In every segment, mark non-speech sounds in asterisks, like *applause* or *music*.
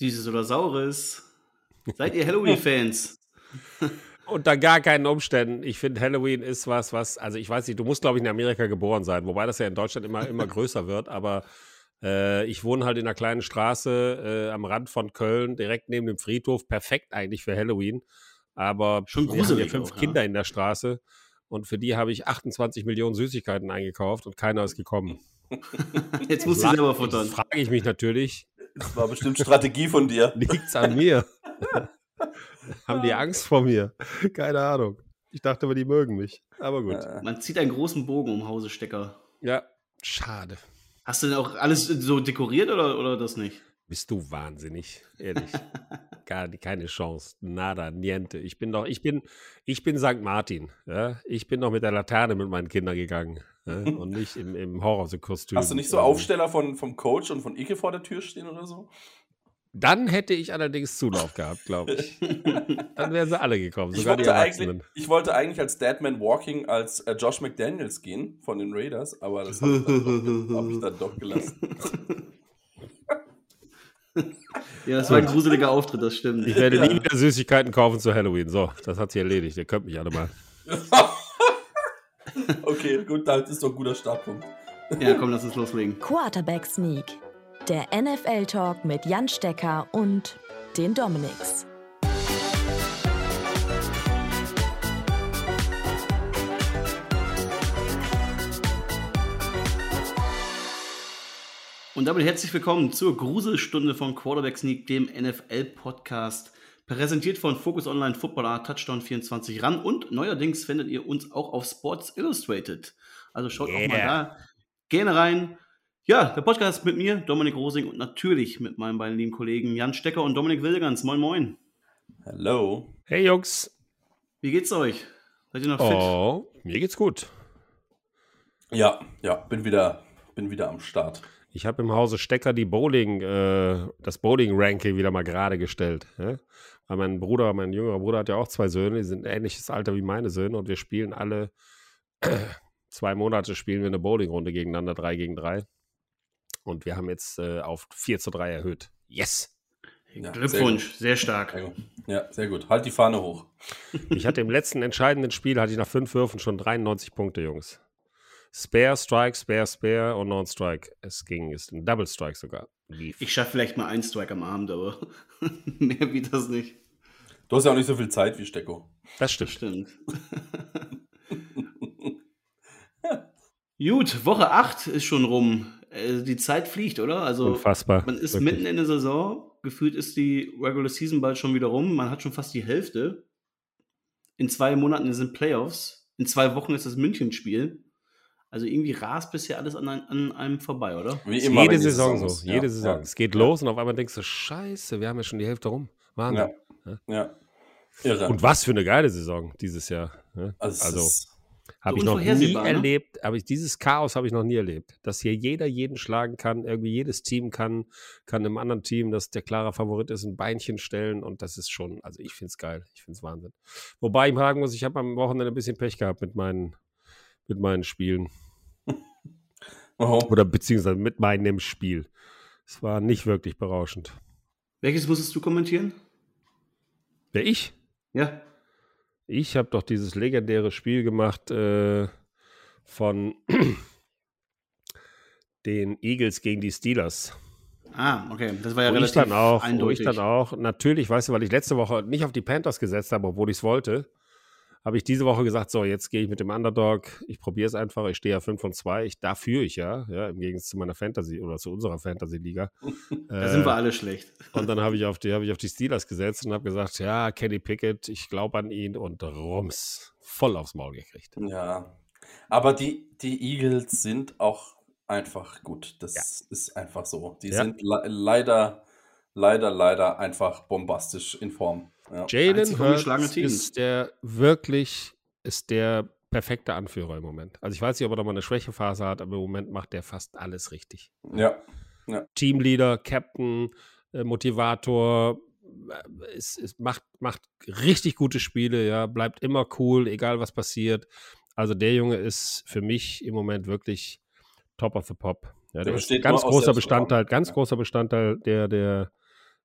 Süßes oder Saures? Seid ihr Halloween-Fans? *laughs* Unter gar keinen Umständen. Ich finde, Halloween ist was, was, also ich weiß nicht, du musst, glaube ich, in Amerika geboren sein, wobei das ja in Deutschland immer, immer größer wird, aber äh, ich wohne halt in einer kleinen Straße äh, am Rand von Köln, direkt neben dem Friedhof, perfekt eigentlich für Halloween. Aber Schon wir haben ja fünf auch, ja. Kinder in der Straße und für die habe ich 28 Millionen Süßigkeiten eingekauft und keiner ist gekommen. *laughs* Jetzt du Frag- selber futtern. Jetzt frage ich mich natürlich, Das war bestimmt Strategie von dir. *laughs* liegt's an mir? *laughs* Haben die Angst vor mir? Keine Ahnung. Ich dachte aber, die mögen mich. Aber gut. Äh, Man zieht einen großen Bogen um Hause Stecker. Ja, schade. Hast du denn auch alles so dekoriert oder, oder das nicht? Bist du wahnsinnig, ehrlich. *laughs* Gar keine Chance. Nada, niente. Ich bin doch, ich bin, ich bin St. Martin. Ja? Ich bin doch mit der Laterne mit meinen Kindern gegangen. Ja? Und nicht im, im Horrorkostüm. Hast du nicht so Ähm, Aufsteller von, vom Coach und von Ike vor der Tür stehen oder so? Dann hätte ich allerdings Zulauf gehabt, glaube ich. *laughs* Dann wären sie alle gekommen, Ich sogar die wollte, Erwachsenen. eigentlich, ich wollte eigentlich als Deadman Walking als äh, Josh McDaniels gehen von den Raiders, aber das habe ich, dann doch- hab ich dann doch gelassen. *laughs* Ja, das war ein gruseliger Auftritt, das stimmt. Ich werde nie wieder Süßigkeiten kaufen zu Halloween. So, das hat sich erledigt. Ihr könnt mich alle mal. *laughs* *laughs* okay, gut, das ist doch ein guter Startpunkt. Ja, komm, lass uns loslegen. Quarterback Sneak. Der NFL Talk mit Jan Stecker und den Dominics. Und damit herzlich willkommen zur Gruselstunde von Quarterback Sneak, dem NFL-Podcast. Präsentiert von Focus Online Footballer Touchdown 24 ran und neuerdings findet ihr uns auch auf Sports Illustrated. Also schaut auch mal Yeah. da gerne rein. Ja, der Podcast mit mir, Dominik Rosing und natürlich mit meinen beiden lieben Kollegen Jan Stecker und Dominik Wildegans. Moin, moin. Hello. Hey Jungs. Wie geht's euch? Seid ihr noch fit? Oh, mir geht's gut. Ja, ja, bin wieder, bin wieder am Start. Ich habe im Hause Stecker die Bowling, äh, das Bowling-Ranking wieder mal gerade gestellt. Ja? Weil mein Bruder, mein jüngerer Bruder hat ja auch zwei Söhne, die sind ähnliches Alter wie meine Söhne und wir spielen alle *clears throat* zwei Monate spielen wir eine Bowling-Runde gegeneinander, drei gegen drei. Und wir haben jetzt äh, auf 4 zu 3 erhöht. Yes! Ja, Glückwunsch, sehr, stark. Sehr gut. Ja, sehr gut. Halt die Fahne hoch. Ich hatte im letzten entscheidenden Spiel, hatte ich nach fünf Würfen schon 93 Punkte, Jungs. Spare, Strike, Spare, Spare und Non-Strike. Es ging, ist ein Double Strike sogar. Lief. Ich schaffe vielleicht mal einen Strike am Abend, aber *laughs* mehr wie das nicht. Du hast ja auch nicht so viel Zeit wie Stecko. Das stimmt. Stimmt. *laughs* Gut, Woche 8 ist schon rum. Äh, Die Zeit fliegt, oder? Also Unfassbar. man ist Wirklich. mitten in der Saison. Gefühlt ist die Regular Season bald schon wieder rum. Man hat schon fast die Hälfte. In zwei Monaten sind Playoffs. In zwei Wochen ist das München-Spiel. Also irgendwie rast bisher alles an, ein, an einem vorbei, oder? Wie immer, jede Saison ist. so. Ja, Jede Saison. Ja, Es geht los und auf einmal denkst du, Scheiße, wir haben ja schon die Hälfte rum. Wahnsinn. ja, ja. Irre. Und was für eine geile Saison dieses Jahr. ne? also, Also, habe so ich noch nie ne? erlebt, aber ich, dieses Chaos habe ich noch nie erlebt. Dass hier jeder jeden schlagen kann, irgendwie jedes Team kann, kann einem anderen Team, das der klare Favorit ist, ein Beinchen stellen und das ist schon, also ich finde es geil, ich finde es Wahnsinn. Wobei ich sagen muss, ich habe am Wochenende ein bisschen Pech gehabt mit meinen, mit meinen Spielen *laughs* oh, oder beziehungsweise mit meinem Spiel. Es war nicht wirklich berauschend. Welches musstest du kommentieren? Wer ich? Ja. Ich habe doch dieses legendäre Spiel gemacht äh, von *clears throat* den Eagles gegen die Steelers. Ah, okay. Das war ja wo ich relativ dann auch, wo ich eindeutig. dann auch, natürlich, weißt du, weil ich letzte Woche nicht auf die Panthers gesetzt habe, obwohl ich es wollte, habe ich diese Woche gesagt, so, jetzt gehe ich mit dem Underdog, ich probiere es einfach, ich stehe ja 5 von 2, ich, da führe ich ja, ja, im Gegensatz zu meiner Fantasy oder zu unserer Fantasy-Liga. *laughs* da sind wir alle schlecht. Und dann habe ich, auf die- habe ich auf die Steelers gesetzt und habe gesagt, ja, Kenny Pickett, ich glaube an ihn und rums, voll aufs Maul gekriegt. ja. Aber die, die Eagles sind auch einfach gut. Das Ja. ist einfach so. Die Ja. sind le leider, leider, leider einfach bombastisch in Form. Ja. Jalen Hurts ist der wirklich, ist der perfekte Anführer im Moment. Also ich weiß nicht, ob er da mal eine Schwächephase hat, aber im Moment macht der fast alles richtig. ja. Teamleader, Captain, äh, Motivator, äh, es, es macht, macht richtig gute Spiele, ja, bleibt immer cool, egal was passiert. Also der Junge ist für mich im Moment wirklich top of the pop. Ja, der, Der ist besteht ganz großer. Bestandteil, ganz Ja. großer Bestandteil der, der,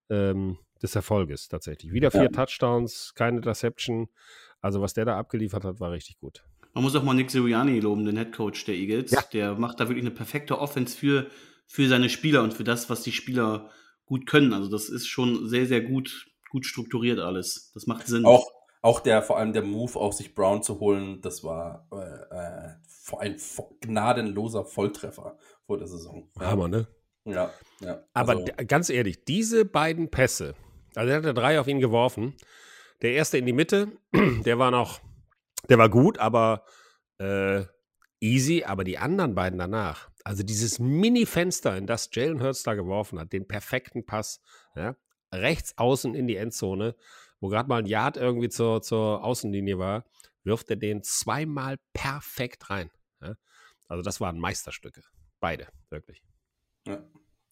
ähm, des Erfolges tatsächlich. Wieder vier Ja. Touchdowns, keine Interception. Also was der da abgeliefert hat, war richtig gut. Man muss auch mal Nick Sirianni loben, den Headcoach der Eagles. Ja. Der macht da wirklich eine perfekte Offense für, für seine Spieler und für das, was die Spieler gut können. Also das ist schon sehr, sehr gut, gut strukturiert alles. Das macht Sinn. Auch, auch der, vor allem der Move, auch sich Brown zu holen, das war äh, äh, ein gnadenloser Volltreffer vor der Saison. Hammer, ne? ja. ja. Aber Also, ganz ehrlich, diese beiden Pässe, also er hat ja drei auf ihn geworfen. Der erste in die Mitte, *clears throat* der war noch, der war gut, aber äh, easy, aber die anderen beiden danach, also dieses Mini-Fenster, in das Jalen Hurts da geworfen hat, den perfekten Pass, ja, rechts außen in die Endzone, wo gerade mal ein Yard irgendwie zur, zur Außenlinie war, wirft er den zweimal perfekt rein. Ja. Also das waren Meisterstücke. Beide, wirklich. Ja.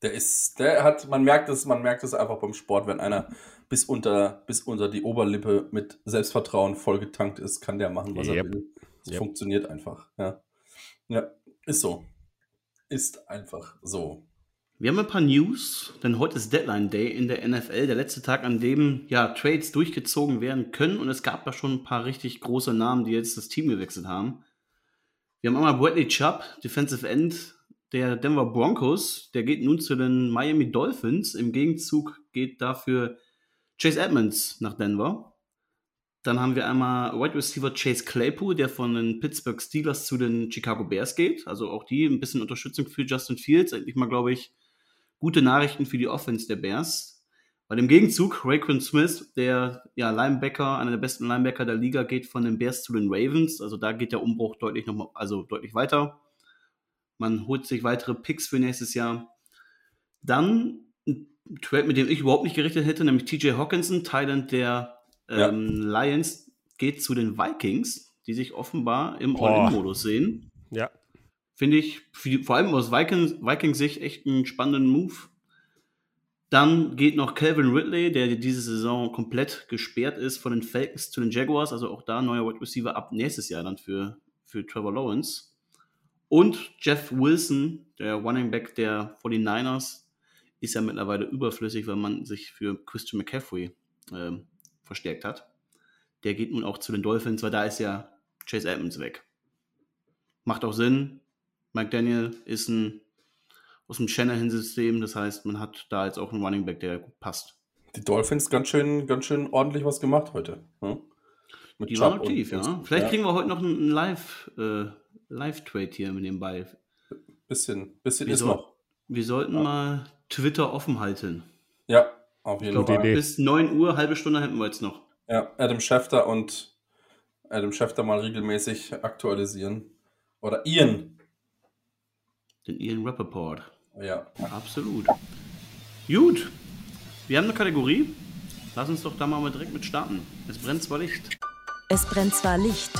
Der ist, der hat, man merkt es, man merkt es einfach beim Sport, wenn einer bis unter, bis unter die Oberlippe mit Selbstvertrauen vollgetankt ist, kann der machen, was er Yep. will. Es Yep. funktioniert einfach. Ja. ja, ist so. Ist einfach so. Wir haben ein paar News, denn heute ist Deadline Day in der NFL, der letzte Tag, an dem ja Trades durchgezogen werden können. Und es gab da schon ein paar richtig große Namen, die jetzt das Team gewechselt haben. Wir haben einmal Bradley Chubb, Defensive End der Denver Broncos. Der geht nun zu den Miami Dolphins. Im Gegenzug geht dafür Chase Edmonds nach Denver. Dann haben wir einmal Wide Receiver Chase Claypool, der von den Pittsburgh Steelers zu den Chicago Bears geht. Also auch die ein bisschen Unterstützung für Justin Fields. Endlich mal, glaube ich, gute Nachrichten für die Offense der Bears. Weil im Gegenzug, Rayquan Smith, der ja, Linebacker, einer der besten Linebacker der Liga, geht von den Bears zu den Ravens. Also da geht der Umbruch deutlich noch mal, also deutlich weiter. Man holt sich weitere Picks für nächstes Jahr. Dann ein Trade, mit dem ich überhaupt nicht gerechnet hätte, nämlich TJ Hawkinson, Thailand der Ja. ähm, Lions, geht zu den Vikings, die sich offenbar im. All-In-Modus sehen. Ja, Finde ich vor allem aus Vikings, Vikings Sicht echt einen spannenden Move. Dann geht noch Calvin Ridley, der diese Saison komplett gesperrt ist von den Falcons zu den Jaguars. Also auch da neuer Wide Receiver ab nächstes Jahr dann für, für Trevor Lawrence. Und Jeff Wilson, der Running Back der 49ers, ist ja mittlerweile überflüssig, weil man sich für Christian McCaffrey ähm, verstärkt hat. Der geht nun auch zu den Dolphins, weil da ist ja Chase Edmonds weg. Macht auch Sinn. Mike Daniel ist ein aus dem Shanahan-System, das heißt, man hat da jetzt auch einen Running Back, der gut passt. Die Dolphins ganz schön, ganz schön ordentlich was gemacht heute. Mit Die Chubb waren aktiv, ja. Vielleicht kriegen wir heute noch einen Live, äh, Live-Trade hier mit dem Ball. Bisschen, bisschen Wir, ist soll, noch. wir sollten mal Twitter offen halten. Ja, auf jeden Fall. Idee. bis 9 Uhr, halbe Stunde hätten wir jetzt noch. Ja, Adam Schefter und Adam Schefter mal regelmäßig aktualisieren. Oder Ian. Den Ian Rappaport. Ja. Absolut. Gut. Wir haben eine Kategorie. Lass uns doch da mal direkt mit starten. Es brennt zwar Licht. Es brennt zwar Licht,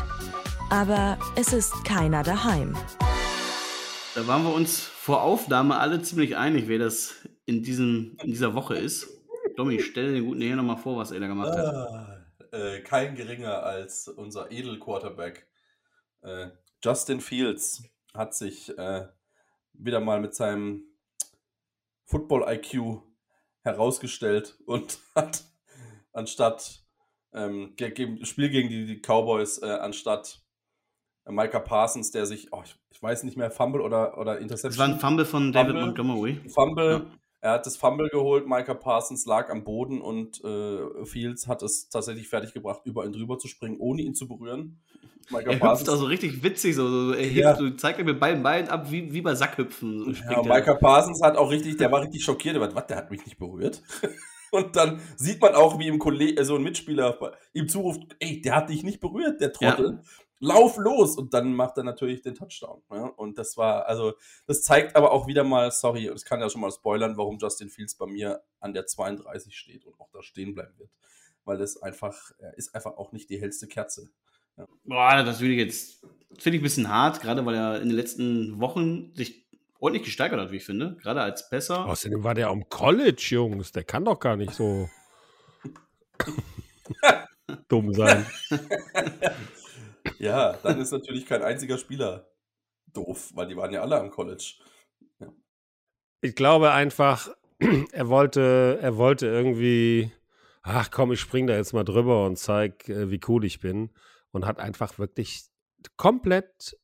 aber es ist keiner daheim. Da waren wir uns vor Aufnahme alle ziemlich einig, wer das in, diesem, in dieser Woche ist. Domi, stell den guten hier nochmal vor, was er da gemacht hat. Ah, äh, kein geringer als unser Edel-Quarterback. Äh, Justin Fields hat sich äh, wieder mal mit seinem Football-IQ herausgestellt und *laughs* hat anstatt ähm, Spiel gegen die, die Cowboys, äh, anstatt Micah Parsons, der sich, oh, ich, ich weiß nicht mehr, Fumble oder, oder Interception. Das war ein Fumble von David Fumble. Montgomery. Fumble. Ja. Er hat das Fumble geholt, Micah Parsons lag am Boden und äh, Fields hat es tatsächlich fertiggebracht, über ihn drüber zu springen, ohne ihn zu berühren. Micah Er hüpft auch so richtig witzig, so, so er hebt, Ja. so, zeigt er mit beiden Beinen ab, wie, wie bei Sackhüpfen. So ja. Micah Parsons hat auch richtig, der war richtig schockiert. Der war, was, der hat mich nicht berührt. *laughs* Und dann sieht man auch, wie ihm Kollege, äh, so ein Mitspieler ihm zuruft, ey, der hat dich nicht berührt, der Trottel. Lauf los! Und dann macht er natürlich den Touchdown. Ja? Und das war, also, das zeigt aber auch wieder mal, sorry, das kann ja schon mal spoilern, warum Justin Fields bei mir an der 32 steht und auch da stehen bleiben wird. Weil das einfach, er ist einfach auch nicht die hellste Kerze. Boah, das würde ich jetzt, finde ich ein bisschen hart, gerade weil er in den letzten Wochen sich ordentlich gesteigert hat, wie ich finde. Gerade als Besser. Außerdem war der am College, Jungs. Der kann doch gar nicht so *laughs* dumm sein. *laughs* Ja, dann ist natürlich kein einziger Spieler doof, weil die waren ja alle am College. Ich glaube einfach, *clears throat* er wollte, er wollte irgendwie, ach komm, ich spring da jetzt mal drüber und zeig, äh, wie cool ich bin. Und hat einfach wirklich komplett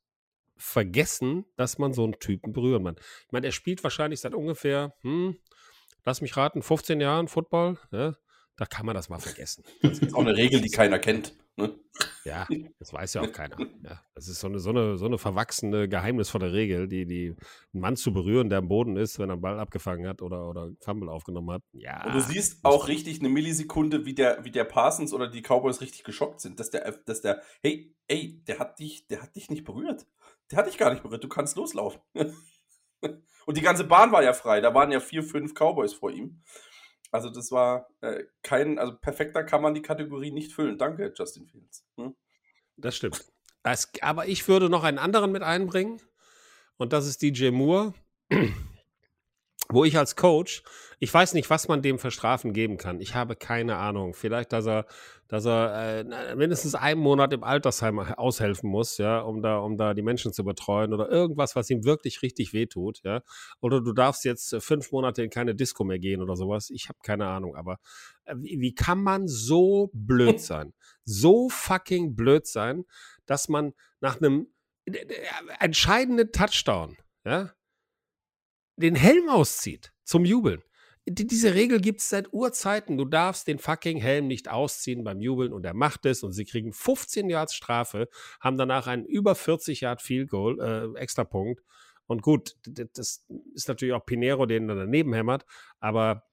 vergessen, dass man so einen Typen berühren kann. Ich meine, er spielt wahrscheinlich seit ungefähr, hm, lass mich raten, 15 Jahren Football. Ja? Da kann man das mal vergessen. Das ist auch eine Regel, die keiner kennt. Ne? Ja, das weiß ja auch keiner. *laughs* Ja, das ist so eine, so, eine, so eine verwachsene, geheimnisvolle Regel, die, die einen Mann zu berühren, der am Boden ist, wenn er einen Ball abgefangen hat oder, oder Fumble aufgenommen hat. Ja. Und du siehst auch richtig eine Millisekunde, wie der, wie der Parsons oder die Cowboys richtig geschockt sind, dass der, dass der, hey, ey, der hat dich, der hat dich nicht berührt. Der hat dich gar nicht berührt, du kannst loslaufen. *laughs* Und die ganze Bahn war ja frei, da waren ja vier, fünf Cowboys vor ihm. Also das war äh, kein, also perfekter kann man die Kategorie nicht füllen. Danke, Justin Fields. Hm? Das stimmt. Das, aber ich würde noch einen anderen mit einbringen und das ist DJ Moore wo ich als Coach, ich weiß nicht, was man dem für Strafen geben kann. Ich habe keine Ahnung. Vielleicht, dass er, dass er äh, mindestens einen Monat im Altersheim aushelfen muss, ja, um da, um da die Menschen zu betreuen oder irgendwas, was ihm wirklich richtig wehtut, ja. Oder du darfst jetzt äh, fünf Monate in keine Disco mehr gehen oder sowas. Ich habe keine Ahnung, aber äh, wie, wie kann man so blöd *laughs* sein? So fucking blöd sein, dass man nach einem äh, entscheidenden Touchdown, ja, den Helm auszieht zum Jubeln. Diese Regel gibt es seit Urzeiten. Du darfst den fucking Helm nicht ausziehen beim Jubeln und er macht es und sie kriegen 15 Yards Strafe, haben danach einen über 40 Yard Field Goal, äh, extra Punkt. Und gut, das ist natürlich auch Pinero, den er daneben hämmert, aber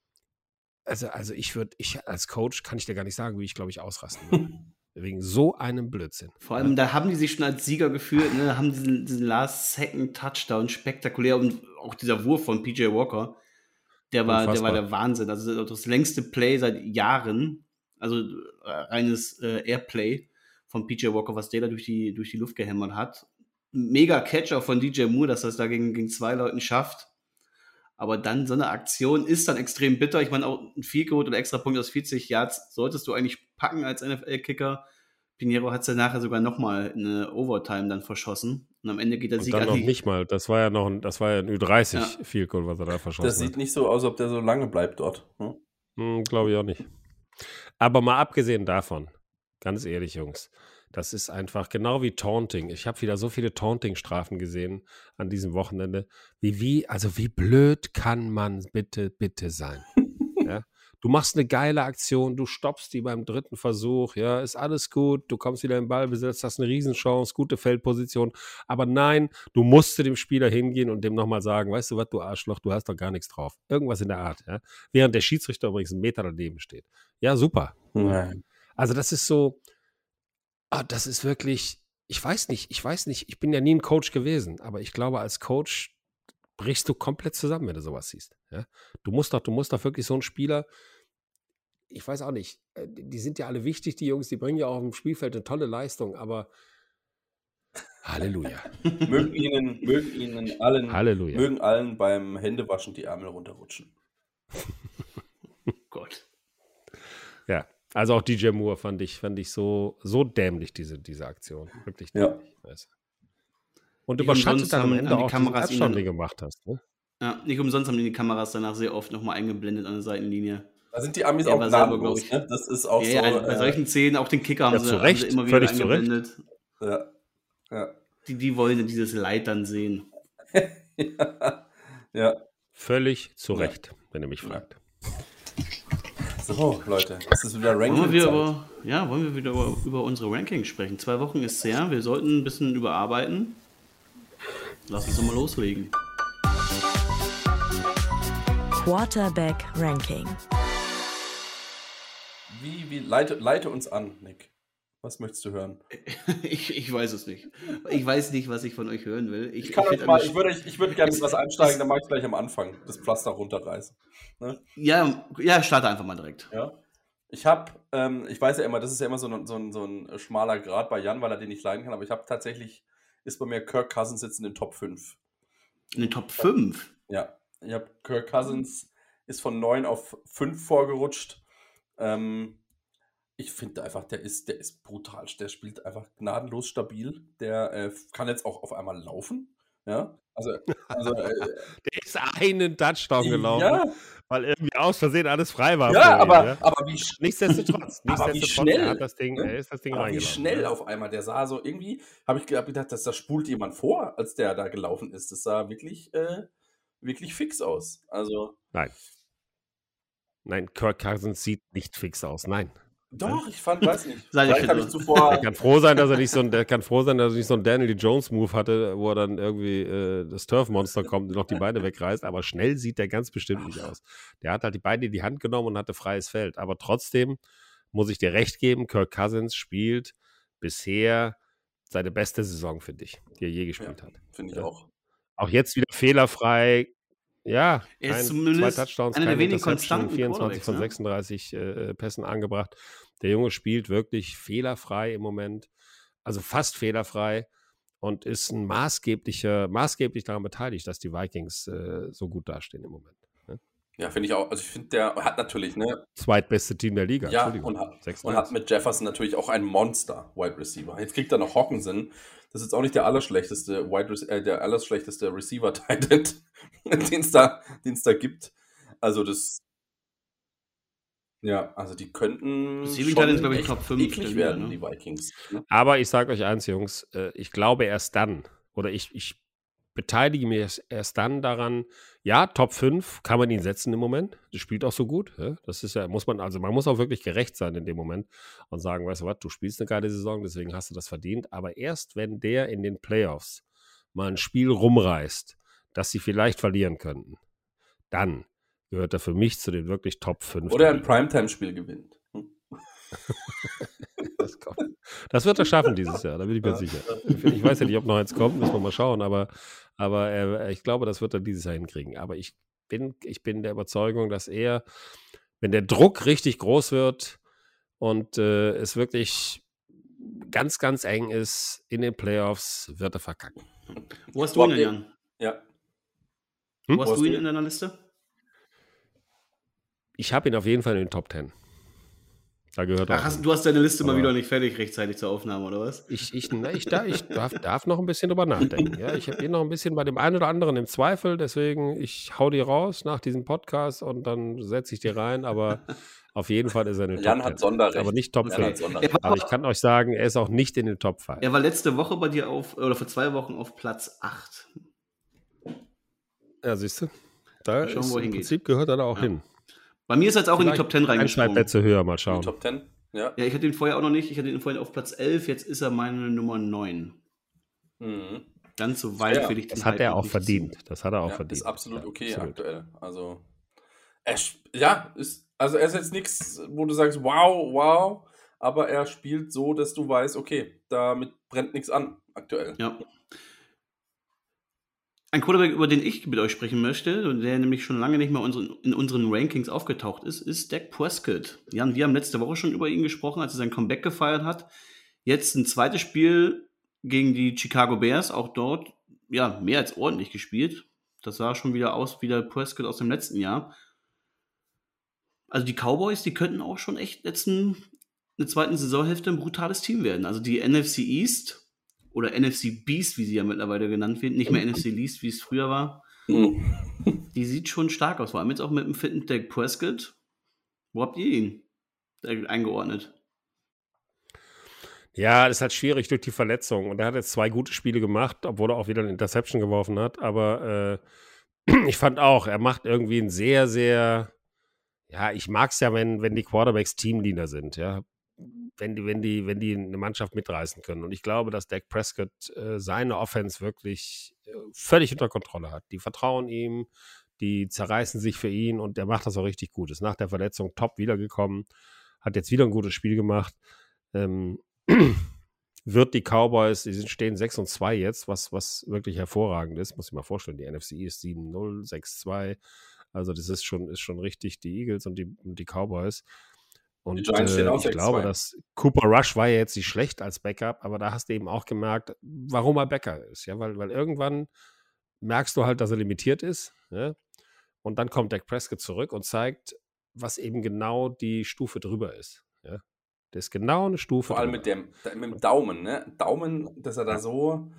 also, also ich würde, ich als Coach kann ich dir gar nicht sagen, wie ich glaube ich ausrasten würde. *laughs* Wegen so einem Blödsinn. Vor allem, da haben die sich schon als Sieger gefühlt, ne? haben diesen, diesen Last-Second-Touchdown spektakulär und auch dieser Wurf von PJ Walker, der war, der war der Wahnsinn. Also das längste Play seit Jahren, also äh, reines äh, Airplay von PJ Walker, was der da durch die, durch die Luft gehämmert hat. Mega Catcher von DJ Moore, dass er es da gegen, gegen zwei Leuten schafft. Aber dann so eine Aktion ist dann extrem bitter. Ich meine, auch ein Vielcode oder extra Punkt aus 40 Yards solltest du eigentlich packen als NFL-Kicker. Pinheiro hat es ja nachher sogar nochmal eine Overtime dann verschossen. Und am Ende geht der und Sieg dann noch nicht mal. Das war ja noch ein, das war ja ein Ü30 ja. Field Goal, was er da verschossen Das sieht hat. nicht so aus, ob der so lange bleibt dort. Hm? Hm, Glaube ich auch nicht. Aber mal abgesehen davon, ganz ehrlich, Jungs, das ist einfach genau wie Taunting. Ich habe wieder so viele Taunting-Strafen gesehen an diesem Wochenende. Wie, wie, also wie blöd kann man bitte, bitte sein? Du machst eine geile Aktion, du stoppst die beim dritten Versuch, ja, ist alles gut, du kommst wieder im Ballbesitz, hast eine Riesenchance, gute Feldposition, aber nein, du musst zu dem Spieler hingehen und dem nochmal sagen, weißt du was, du Arschloch, du hast doch gar nichts drauf. Irgendwas in der Art, ja. Während der Schiedsrichter übrigens einen Meter daneben steht. Ja, super. Nein. Also das ist so, ah, das ist wirklich, ich weiß nicht, ich weiß nicht, ich bin ja nie ein Coach gewesen, aber ich glaube, als Coach brichst du komplett zusammen, wenn du sowas siehst. Ja? Du musst doch, du musst doch wirklich so einen Spieler, ich weiß auch nicht, äh, die sind ja alle wichtig, die Jungs, die bringen ja auch im Spielfeld eine tolle Leistung, aber Halleluja. *laughs* mögen ihnen, mögen ihnen allen, Halleluja. mögen allen beim Händewaschen die Ärmel runterrutschen. *laughs* Gott. Ja, also auch DJ Moore fand ich, fand ich so, so dämlich, diese, diese Aktion. Wirklich Ja. dämlich. Weißt du. Und Nicht überschattet dann am haben- Ende haben die auch diesen Kameras dann- den du gemacht hast. Ne? Ja, nicht umsonst haben die Kameras danach sehr oft nochmal eingeblendet an der Seitenlinie. Da sind die Amis Er auch gnadenlos. glaub Ne? Das ist auch ja, so. ja, bei äh, solchen Szenen, auch den Kicker haben, Ja, sie, zu haben Recht, sie immer wieder völlig zu Recht. eingeblendet. ja. Ja. Die, die wollen dieses Leid dann sehen. *laughs* ja. Völlig zu Ja. Recht, wenn ihr mich Ja. fragt. So, Leute, es ist wieder Wollen wir wieder Ranking. über, ja, wollen wir wieder über, über unsere Rankings sprechen? Zwei Wochen ist her, wir sollten ein bisschen überarbeiten. Lass uns mal loslegen. Quarterback Ranking. Wie, wie, leite, leite uns an, Nick. Was möchtest du hören? *laughs* Ich, ich weiß es nicht. Ich weiß nicht, was ich von euch hören will. Ich, Ich, kann ich mal, ich würde, ich würde gerne mit was einsteigen, dann mache ich gleich am Anfang das Pflaster runterreißen. Ne? ja, ja, starte einfach mal direkt. Ja. Ich habe, ähm, ich weiß ja immer, das ist ja immer so ein, so, ein, so ein schmaler Grad bei Jan, weil er den nicht leiden kann, aber ich habe tatsächlich, ist bei mir Kirk Cousins jetzt in den Top 5. In den Top 5. Ja, ich habe Kirk Cousins ist von 9 auf 5 vorgerutscht. Ähm, ich finde einfach, der ist, der ist brutal. Der spielt einfach gnadenlos stabil. Der äh, kann jetzt auch auf einmal laufen. Ja, also, also äh, *laughs* Der ist einen Touchdown gelaufen, ja, weil irgendwie aus Versehen alles frei war. ja, vor ihm, aber, ja. aber wie, Nichtsdestotrotz, Aber wie nichtsdestotrotz, schnell, er hat das Ding, ne? ist das Ding aber wie schnell ja. auf einmal, der sah so irgendwie, habe ich hab gedacht, dass da spult jemand vor, als der da gelaufen ist. Das sah wirklich, äh, wirklich fix aus. Also, Nein. Nein, Kirk Cousins sieht nicht fix aus. Nein. Doch, ich fand, weiß nicht. *laughs* Sei Vielleicht habe ich zuvor, Der kann froh sein, dass er nicht so ein, der kann froh sein, dass er nicht so einen Daniel Jones Move hatte, wo er dann irgendwie äh, das Turf-Monster *laughs* kommt und noch die Beine wegreißt. Aber schnell sieht der ganz bestimmt nicht aus. Der hat halt die Beine in die Hand genommen und hatte freies Feld. Aber trotzdem muss ich dir recht geben, Kirk Cousins spielt bisher seine beste Saison, finde ich, die er je gespielt hat. finde ich Ja. auch. Auch jetzt wieder fehlerfrei. Ja, Er ist kein- zumindest zwei Touchdowns, einer der wenigen konstanten 24 von Quarterbacks, ne? 36 äh, Pässen angebracht. Der Junge spielt wirklich fehlerfrei im Moment, also fast fehlerfrei und ist ein maßgeblicher, maßgeblich daran beteiligt, dass die Vikings äh, so gut dastehen im Moment. Ja, finde ich auch. Also ich finde, der hat natürlich, ne, Zweitbeste Team der Liga. Ja, und hat, 6 und hat mit Jefferson natürlich auch einen Monster-Wide Receiver. Jetzt kriegt er noch Hawkinson. Das ist jetzt auch nicht der allerschlechteste Wide äh, der allerschlechteste Receiver-Titan, *laughs* den es da, den's da gibt. Also das. Ja, also die könnten Receiving schon Titans, glaub ich, Top 5 eklig der werden, ne? die Vikings. ne? Aber ich sage euch eins, Jungs, äh, ich glaube erst dann, oder ich, ich beteilige mich erst- erst dann daran, ja, Top 5 kann man ihn setzen im Moment. Das spielt auch so gut. Ja? Das ist ja, muss man, also man muss auch wirklich gerecht sein in dem Moment und sagen, weißt du was, du spielst eine geile Saison, deswegen hast du das verdient. Aber erst wenn der in den Playoffs mal ein Spiel rumreißt, das sie vielleicht verlieren könnten, dann gehört er für mich zu den wirklich Top 5. Oder der ein. Primetime-Spiel gewinnt. *laughs* Das, kommt. das wird er schaffen dieses Jahr, da bin ich mir sicher. Ich, ich weiß ja nicht, ob noch eins kommt, müssen wir mal schauen, aber, aber äh, ich glaube, das wird er dieses Jahr hinkriegen. Aber ich bin, ich bin der Überzeugung, dass er, wenn der Druck richtig groß wird und äh, es wirklich ganz, ganz eng ist in den Playoffs, wird er verkacken. Wo hast du ihn denn, Jan? Ja. Hm? Wo hast Wo du ihn du in deiner Liste? Ich habe ihn auf jeden Fall in den Top 10. Da gehört. Ach, hast, du hast deine Liste mal wieder nicht fertig rechtzeitig zur Aufnahme, oder was? Ich, ich, na, ich, da, ich darf, darf noch ein bisschen drüber nachdenken. Ja, ich bin noch ein bisschen bei dem einen oder anderen im Zweifel, deswegen ich hau die raus nach diesem Podcast und dann setze ich die rein, aber auf jeden Fall ist er in den Jan Top hat 10. Sonderrecht. Aber nicht Top Jan hat 5. Sonderrecht. Er war, Aber ich kann euch sagen, er ist auch nicht in den Top 5. er war letzte Woche bei dir auf, oder vor zwei Wochen auf Platz 8. Ja, siehst du? Da Schauen, ist, im. Prinzip gehört er da auch Ja. hin. Bei mir ist er jetzt auch in die Vielleicht Top 10 Ein, zwei reingesprungen. Plätze höher, mal In die schauen. Top 10? Ja. Ja, ich hatte ihn vorher auch noch nicht. Ich hatte ihn vorhin auf Platz 11. Jetzt ist er meine Nummer 9. Mhm. Ganz so weit Ja, will ich den Das hat er auch verdient. Das hat er auch ja, verdient. Ist absolut Ja, okay absolut. aktuell. Also, er, sp- ja, ist, also er ist jetzt nichts, wo du sagst, wow, wow, aber er spielt so, dass du weißt, okay, damit brennt nichts an aktuell. Ja. Ein Quarterback, über den ich mit euch sprechen möchte, der nämlich schon lange nicht mehr in unseren Rankings aufgetaucht ist, ist Dak Prescott. Jan, wir haben letzte Woche schon über ihn gesprochen, als er sein Comeback gefeiert hat. Jetzt ein zweites Spiel gegen die Chicago Bears, auch dort, ja, mehr als ordentlich gespielt. Das sah schon wieder aus wie der Prescott aus dem letzten Jahr. Also die Cowboys, die könnten auch schon echt letzten, in der zweiten Saisonhälfte ein brutales Team werden. Also die NFC East oder NFC Beast, wie sie ja mittlerweile genannt wird, nicht mehr NFC Least, wie es früher war, Mhm. die sieht schon stark aus. Vor allem jetzt auch mit dem fitten Dak Prescott. Wo habt ihr ihn eingeordnet? Ja, das ist halt schwierig durch die Verletzung. Und er hat jetzt zwei gute Spiele gemacht, obwohl er auch wieder eine Interception geworfen hat. Aber äh, *clears throat* ich fand auch, er macht irgendwie einen sehr, sehr, ja, ich mag es ja, wenn, wenn die Quarterbacks Teamleader sind, ja. Wenn die, wenn die, wenn die eine Mannschaft mitreißen können. Und ich glaube, dass Dak Prescott äh, seine Offense wirklich äh, völlig unter Kontrolle hat. Die vertrauen ihm, die zerreißen sich für ihn und der macht das auch richtig gut. Ist nach der Verletzung top wiedergekommen, hat jetzt wieder ein gutes Spiel gemacht. Ähm, *clears throat* wird die Cowboys, die stehen 6 und 2 jetzt, was, was wirklich hervorragend ist, muss ich mal vorstellen. Die NFC ist 7-0, 6-2. Also das ist schon, ist schon richtig, die Eagles und die, und die Cowboys. Und Die Giants stehen äh, ich glaube, 6-2. dass Cooper Rush war ja jetzt nicht schlecht als Backup, aber da hast du eben auch gemerkt, warum er Backup ist. Ja, weil, weil irgendwann merkst du halt, dass er limitiert ist. Ja? Und dann kommt Dak Prescott zurück und zeigt, was eben genau die Stufe drüber ist. Ja? Das ist genau eine Stufe. Vor allem drüber. mit dem, mit dem Daumen, ne? Daumen, dass er da so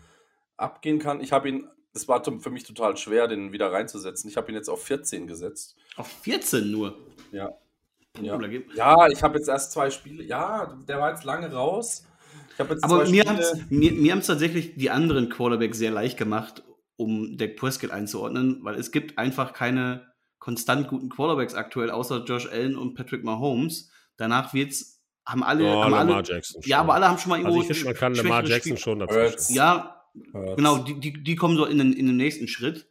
abgehen kann. Ich habe ihn das war für mich total schwer, den wieder reinzusetzen. Ich habe ihn jetzt auf 14 gesetzt. Auf 14 nur? Ja. Ja, ja ich habe jetzt erst zwei Spiele. Ja, der war jetzt lange raus. Ich habe jetzt Aber zwei mir Spiele. haben es tatsächlich die anderen Quarterbacks sehr leicht gemacht, um Dak Prescott einzuordnen, weil es gibt einfach keine konstant guten Quarterbacks aktuell, außer Josh Allen und Patrick Mahomes. Danach wird's, haben alle, Oh, haben Lamar alle Jackson. ja, aber alle haben schon mal irgendwo Also ich finde, man kann Lamar schwächere Jackson Spiele. schon dazwischen. Ja, Hurts. genau, die, die, die kommen so in den, in den nächsten Schritt.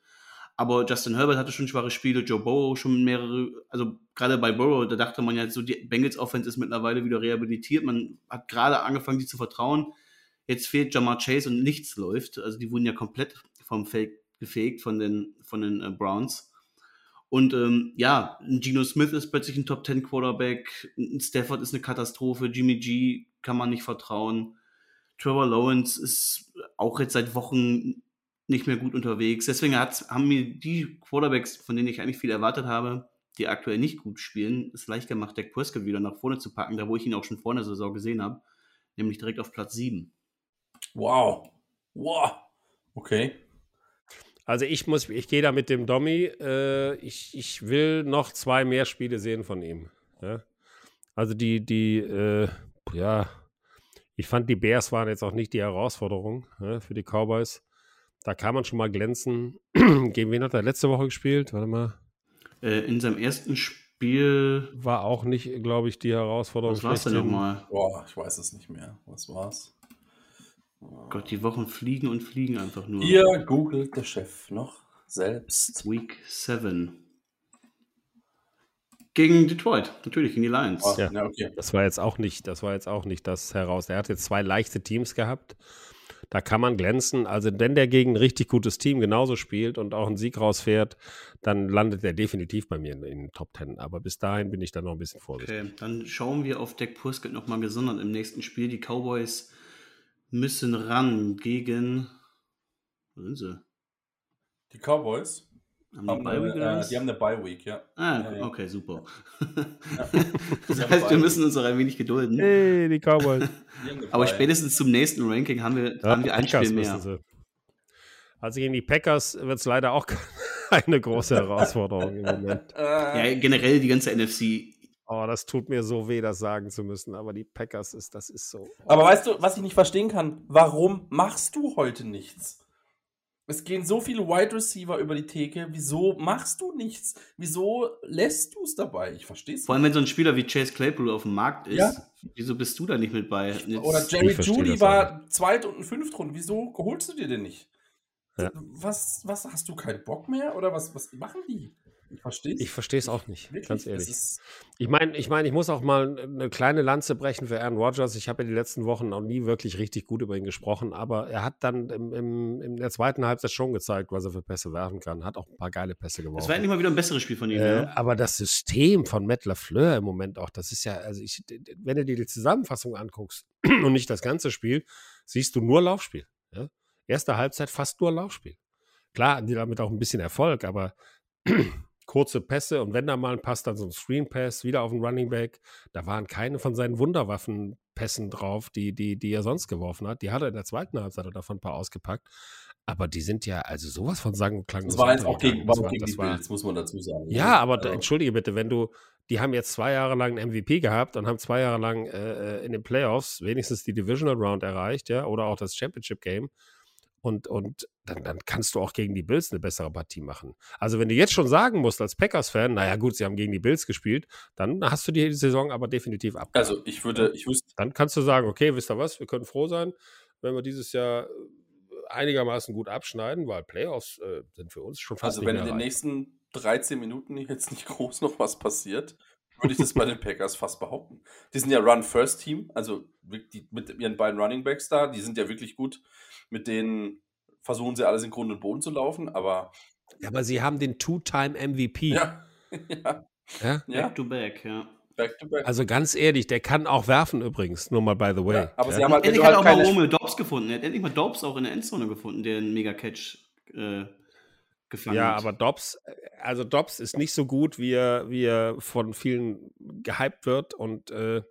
Aber Justin Herbert hatte schon schwache Spiele, Joe Burrow schon mehrere, also gerade bei Burrow, da dachte man ja so, die Bengals Offense ist mittlerweile wieder rehabilitiert. Man hat gerade angefangen, die zu vertrauen. Jetzt fehlt Jamar Chase und nichts läuft. Also die wurden ja komplett vom Feld gefegt von den, von den äh, Browns. Und ähm, ja, Geno Smith ist plötzlich ein Top 10 Quarterback, Stafford ist eine Katastrophe, Jimmy G kann man nicht vertrauen. Trevor Lawrence ist auch jetzt seit Wochen nicht mehr gut unterwegs. Deswegen hat's, haben mir die Quarterbacks, von denen ich eigentlich viel erwartet habe, die aktuell nicht gut spielen, es leicht gemacht, Dak Prescott wieder nach vorne zu packen, da wo ich ihn auch schon vor der Saison gesehen habe, nämlich direkt auf Platz 7. Wow. Wow. Okay. Also ich muss, ich gehe da mit dem Dommy. Äh, ich, ich will noch zwei mehr Spiele sehen von ihm. Ja? Also die, die, äh, ja, ich fand die Bears waren jetzt auch nicht die Herausforderung ja, für die Cowboys. Da kann man schon mal glänzen. *clears throat* Gegen wen hat er letzte Woche gespielt? Warte mal. Äh, in seinem ersten Spiel, War auch nicht, glaube ich, die Herausforderung. was war es denn nochmal? Boah, ich weiß es nicht mehr. Was war's? Gott, die Wochen fliegen und fliegen einfach nur. Hier googelt der Chef noch selbst. Week 7. Gegen Detroit, natürlich, in die Lions. Ah, Ja. ja. okay. Das war jetzt auch nicht, das war jetzt auch nicht das heraus. Er hat jetzt zwei leichte Teams gehabt. Da kann man glänzen. Also, wenn der gegen ein richtig gutes Team genauso spielt und auch einen Sieg rausfährt, dann landet er definitiv bei mir in, in den Top Ten. Aber bis dahin bin ich dann noch ein bisschen vorsichtig. Okay, dann schauen wir auf Dak Prescott nochmal gesondert im nächsten Spiel. Die Cowboys müssen ran gegen. Wo sind sie? Die Cowboys Haben haben, eine, oder äh, was? die haben eine Bye Week, ja. Ah, Ja, ja. okay, super. Ja. *laughs* das heißt, wir müssen uns noch ein wenig gedulden. Hey, die Cowboys. *laughs* Die eine Aber spätestens zum nächsten Ranking haben wir, haben wir ein Spiel müssen mehr. sie. Also gegen die Packers wird es leider auch *laughs* eine große Herausforderung im Moment. Äh, Ja, generell die ganze NFC. Oh, das tut mir so weh, das sagen zu müssen. Aber die Packers ist, das ist so. Aber weißt du, was ich nicht verstehen kann? Warum machst du heute nichts? Es gehen so viele Wide Receiver über die Theke. Wieso machst du nichts? Wieso lässt du es dabei? Ich verstehe es Vor allem, wenn so ein Spieler wie Chase Claypool auf dem Markt ist, Ja. wieso bist du da nicht mit bei? Jetzt- Oder Jerry Judy war zweit und ein Fünftrund. Wieso holst du dir den nicht? Ja. Was, was, hast du keinen Bock mehr? Oder was, was machen die? Ich verstehe es. Ich verstehe es auch nicht, Wirklich, ganz ehrlich. Ich meine, ich, mein, ich muss auch mal eine kleine Lanze brechen für Aaron Rodgers. Ich habe ja die letzten Wochen noch nie wirklich richtig gut über ihn gesprochen, aber er hat dann im, im, in der zweiten Halbzeit schon gezeigt, was er für Pässe werfen kann. Hat auch ein paar geile Pässe geworfen. Das war endlich mal wieder ein besseres Spiel von ihm. Äh, ja. aber das System von Matt LaFleur im Moment auch, das ist ja, also ich, wenn du dir die Zusammenfassung anguckst *clears throat* und nicht das ganze Spiel, siehst du nur Laufspiel. Ja? Erste Halbzeit fast nur Laufspiel. Klar, haben die damit auch ein bisschen Erfolg, aber kurze Pässe und wenn da mal ein Pass, dann so ein Screen Pass, wieder auf den Running Back. Da waren keine von seinen Wunderwaffenpässen drauf, die, die, die er sonst geworfen hat. Die hat er in der zweiten Halbzeit davon ein paar ausgepackt. Aber die sind ja also sowas von sang und klang. Das war jetzt auch gegen, Das war gegen das die war- Bills, muss man dazu sagen. ja, aber da, Also, entschuldige bitte, wenn du, die haben jetzt zwei Jahre lang einen MVP gehabt und haben zwei Jahre lang äh, in den Playoffs wenigstens die Divisional Round erreicht, ja, oder auch das Championship Game. Und, und dann, dann kannst du auch gegen die Bills eine bessere Partie machen. Also, wenn du jetzt schon sagen musst als Packers-Fan, naja, gut, sie haben gegen die Bills gespielt, dann hast du die Saison aber definitiv ab. also ich würde, ich wüsste, Dann kannst du sagen, okay, wisst ihr was, wir können froh sein, wenn wir dieses Jahr äh, einigermaßen gut abschneiden, weil Playoffs äh, sind für uns schon fast also wenn in den nächsten 13 Minuten jetzt nicht *laughs* groß noch was passiert, würde ich das bei den Packers fast behaupten. Die sind ja Run-First-Team, also die, mit ihren beiden Running Backs da, die sind ja wirklich gut. Mit denen versuchen sie alles in Grund und Boden zu laufen, aber Ja, aber sie haben den Two-Time-MVP. *laughs* ja, ja, Ja? Back to back, ja. back to back. Also ganz ehrlich, der kann auch werfen übrigens, nur mal by the way. Ja, aber sie ja? haben halt, Endlich hat halt auch mal Romeo Dobbs gefunden. Er hat endlich mal Dobbs auch in der Endzone gefunden, der einen Mega-Catch äh, gefangen ja, aber Dobbs, also Dobbs ist nicht so gut, wie er, wie er von vielen gehypt wird und äh,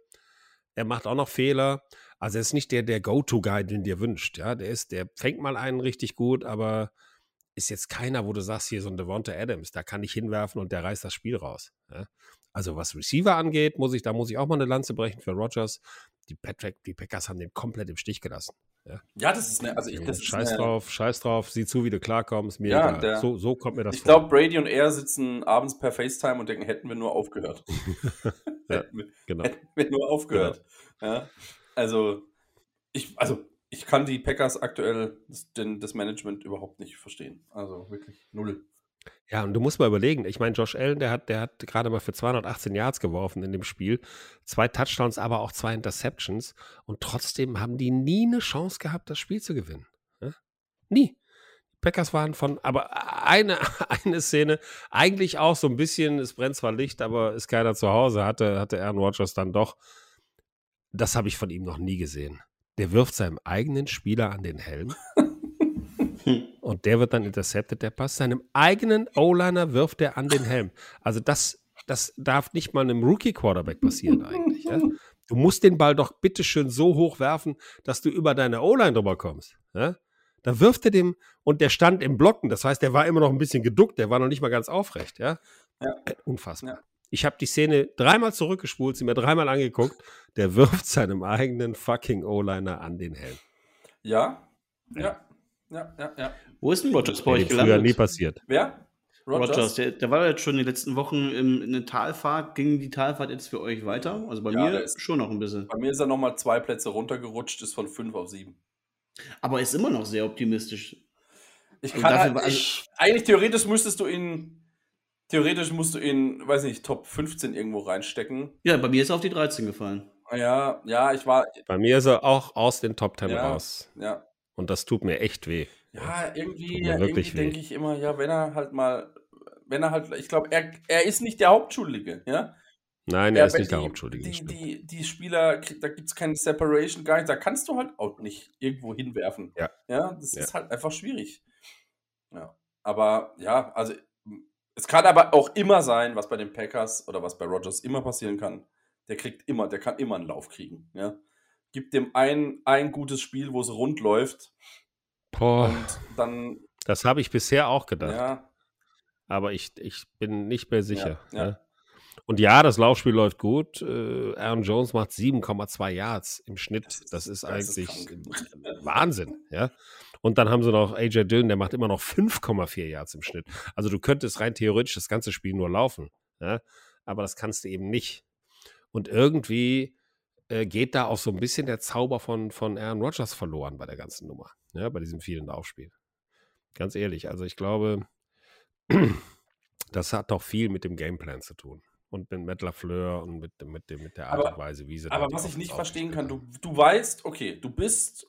er macht auch noch Fehler. Also er ist nicht der, der Go-To-Guy, den dir wünscht. Ja, der ist, der fängt mal einen richtig gut, aber ist jetzt keiner, wo du sagst, hier so ein Devonta Adams, da kann ich hinwerfen und der reißt das Spiel raus. Ja? Also was Receiver angeht, muss ich, da muss ich auch mal eine Lanze brechen für Rogers. Die, Patrick, die Packers haben den komplett im Stich gelassen. Ja, Ja, das ist eine, also ich, das scheiß eine, drauf, scheiß drauf, sieh zu, wie du klarkommst, mir Ja, egal. der- so, so kommt mir das Ich vor. glaube, Brady und er sitzen abends per FaceTime und denken, hätten wir nur aufgehört. *laughs* *laughs* Ja, hätten, wir, genau. hätten wir nur aufgehört. Ja, also, ich, also, ich kann die Packers aktuell, das, das Management überhaupt nicht verstehen. Also wirklich null. Ja, und du musst mal überlegen, ich meine, Josh Allen, der hat, der hat gerade mal für 218 Yards geworfen in dem Spiel, zwei Touchdowns, aber auch zwei Interceptions und trotzdem haben die nie eine Chance gehabt, das Spiel zu gewinnen. Ja? Nie. Die Packers waren von, aber eine, *laughs* eine Szene, eigentlich auch so ein bisschen, es brennt zwar Licht, aber ist keiner zu Hause, hatte, hatte Aaron Rodgers dann doch. Das habe ich von ihm noch nie gesehen. Der wirft seinem eigenen Spieler an den Helm und der wird dann intercepted, der Pass. Seinem eigenen O-Liner wirft er an den Helm. Also das, das darf nicht mal einem Rookie-Quarterback passieren eigentlich. Ja? Du musst den Ball doch bitteschön so hoch werfen, dass du über deine O-Line drüber kommst. Ja? Da wirft er dem, und der stand im Blocken, das heißt, der war immer noch ein bisschen geduckt, der war noch nicht mal ganz aufrecht. Ja? Ja. Unfassbar. Ich habe die Szene dreimal zurückgespult, sie mir dreimal angeguckt. Der wirft seinem eigenen fucking O-Liner an den Helm. Ja, ja, ja, ja, ja. Wo ist denn Rogers bei euch dem früher nie gelandet? passiert. Wer? Rogers, der, der war jetzt schon die letzten Wochen im, in der Talfahrt. Ging die Talfahrt jetzt für euch weiter? Also bei Ja, mir ist- schon noch ein bisschen. Bei mir ist er nochmal zwei Plätze runtergerutscht, ist von fünf auf sieben. Aber ist immer noch sehr optimistisch. Ich Also kann dafür halt, war- also- ich, eigentlich theoretisch müsstest du ihn, theoretisch musst du ihn, weiß nicht, Top 15 irgendwo reinstecken. Ja, bei mir ist er auf die 13 gefallen. Ja, ja, ich war, Bei mir ist er auch aus den Top Ten Ja. raus. ja, Und das tut mir echt weh. ja, irgendwie, wirklich irgendwie denke ich immer, ja, wenn er halt mal, wenn er halt, ich glaube, er, er ist nicht der Hauptschuldige, ja. Nein, Ja, er ist wenn nicht der die- Hauptschuldige. das Die, die, die Spieler, da gibt es keine Separation, gar nicht. Da kannst du halt auch nicht irgendwo hinwerfen. Ja. Ja, das Ja. ist halt einfach schwierig. Ja. Aber ja, also es kann aber auch immer sein, was bei den Packers oder was bei Rogers immer passieren kann. Der kriegt immer, der kann immer einen Lauf kriegen. Ja. Gibt dem ein, ein gutes Spiel, wo es rund läuft Boah, und dann, das habe ich bisher auch gedacht. ja, Aber ich, ich bin nicht mehr sicher. Ja, ja. Ja. Und ja, das Laufspiel läuft gut. Äh, Aaron Jones macht 7,2 Yards im Schnitt. Das ist- Das ist das eigentlich krank. *laughs* Wahnsinn. Ja. Und dann haben sie noch AJ Dillon, der macht immer noch 5,4 Yards im Schnitt. Also du könntest rein theoretisch das ganze Spiel nur laufen. Ja. Aber das kannst du eben nicht. Und irgendwie äh, geht da auch so ein bisschen der Zauber von, von Aaron Rodgers verloren bei der ganzen Nummer. Ja, bei diesem vielen Laufspiel. Ganz ehrlich, also ich glaube, das hat doch viel mit dem Gameplan zu tun. Und mit Matt LaFleur und mit, mit, dem, mit der Art Aber- und Weise, wie sie Aber was ich nicht verstehen kann, du, du weißt, okay, du bist